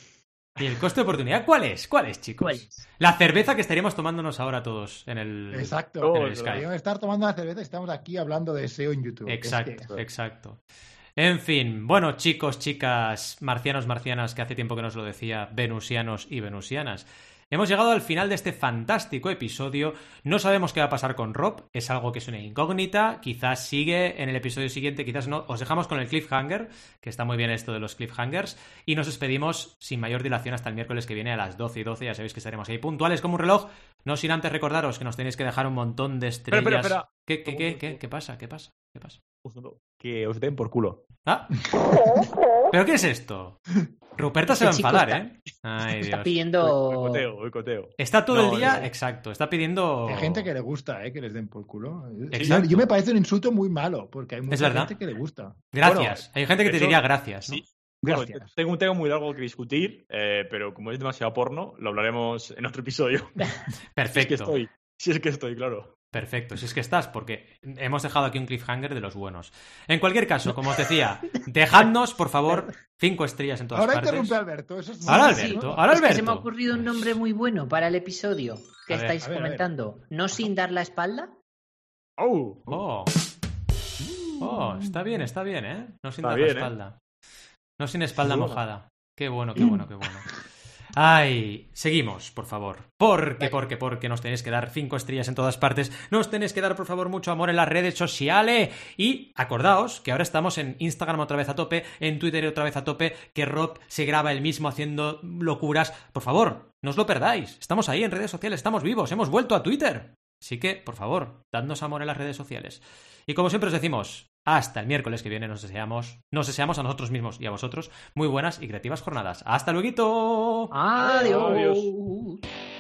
¿Y el coste de oportunidad cuál es? ¿Cuál es, chicos? ¿Cuál es? La cerveza que estaríamos tomándonos ahora todos en el... Exacto. En el es Skype. Podríamos estar tomando una cerveza y estamos aquí hablando de SEO en YouTube. Es Exacto, que- exacto. En fin, bueno, chicos, chicas, marcianos, marcianas, que hace tiempo que nos lo decía, venusianos y venusianas. Hemos llegado al final de este fantástico episodio. No sabemos qué va a pasar con Rob, es algo que es una incógnita. Quizás sigue en el episodio siguiente, quizás no. Os dejamos con el cliffhanger, que está muy bien esto de los cliffhangers. Y nos despedimos sin mayor dilación hasta el miércoles que viene a las 12 y 12. Ya sabéis que estaremos ahí puntuales como un reloj. No sin antes recordaros que nos tenéis que dejar un montón de estrellas. espera, espera. ¿Qué, qué, qué, qué, qué pasa? ¿Qué pasa? ¿Qué pasa? Que os den por culo. Ah. ¿Pero qué es esto? Ruperta se va a Este enfadar, está- ¿eh? Ay, Está Dios. pidiendo. Boicoteo, boicoteo. Está todo No, el día, no. exacto, está pidiendo... Hay gente que le gusta, ¿eh? Que les den por culo. Exacto. Yo, me parece un insulto muy malo, porque hay mucha verdad. gente que le gusta. Gracias. Hay gente que te eso- diría gracias, ¿no? Sí. Bueno, Gracias. tengo un tema muy largo que discutir, eh, pero como es demasiado porno, lo hablaremos en otro episodio. Si es que Perfecto. estoy. Si es que estoy, claro. Perfecto, si es que estás, porque hemos dejado aquí un cliffhanger de los buenos. En cualquier caso, como os decía, dejadnos, por favor, cinco estrellas en todas Ahora partes. interrumpe a Alberto. Eso es Ahora muy- Alberto, ¿no? ahora es que se me Alberto. ha ocurrido un nombre muy bueno para el episodio que A estáis a ver, comentando. No sin dar la espalda. ¡Oh! Oh. Oh, está bien, está bien, ¿eh? No sin Está dar bien, la ¿eh? espalda. No sin espalda Bueno. mojada. Qué bueno, qué bueno, qué bueno. Ay, seguimos, por favor. Porque, porque, porque nos tenéis que dar cinco estrellas en todas partes. Nos tenéis que dar, por favor, mucho amor en las redes sociales. Y acordaos que ahora estamos en Instagram otra vez a tope, en Twitter otra vez a tope, que Rob se graba él mismo haciendo locuras. Por favor, no os lo perdáis. Estamos ahí en redes sociales, estamos vivos, hemos vuelto a Twitter. Así que, por favor, dadnos amor en las redes sociales. Y como siempre os decimos, hasta el miércoles que viene nos deseamos, nos deseamos a nosotros mismos y a vosotros muy buenas y creativas jornadas. ¡Hasta luego! Adiós. Adiós.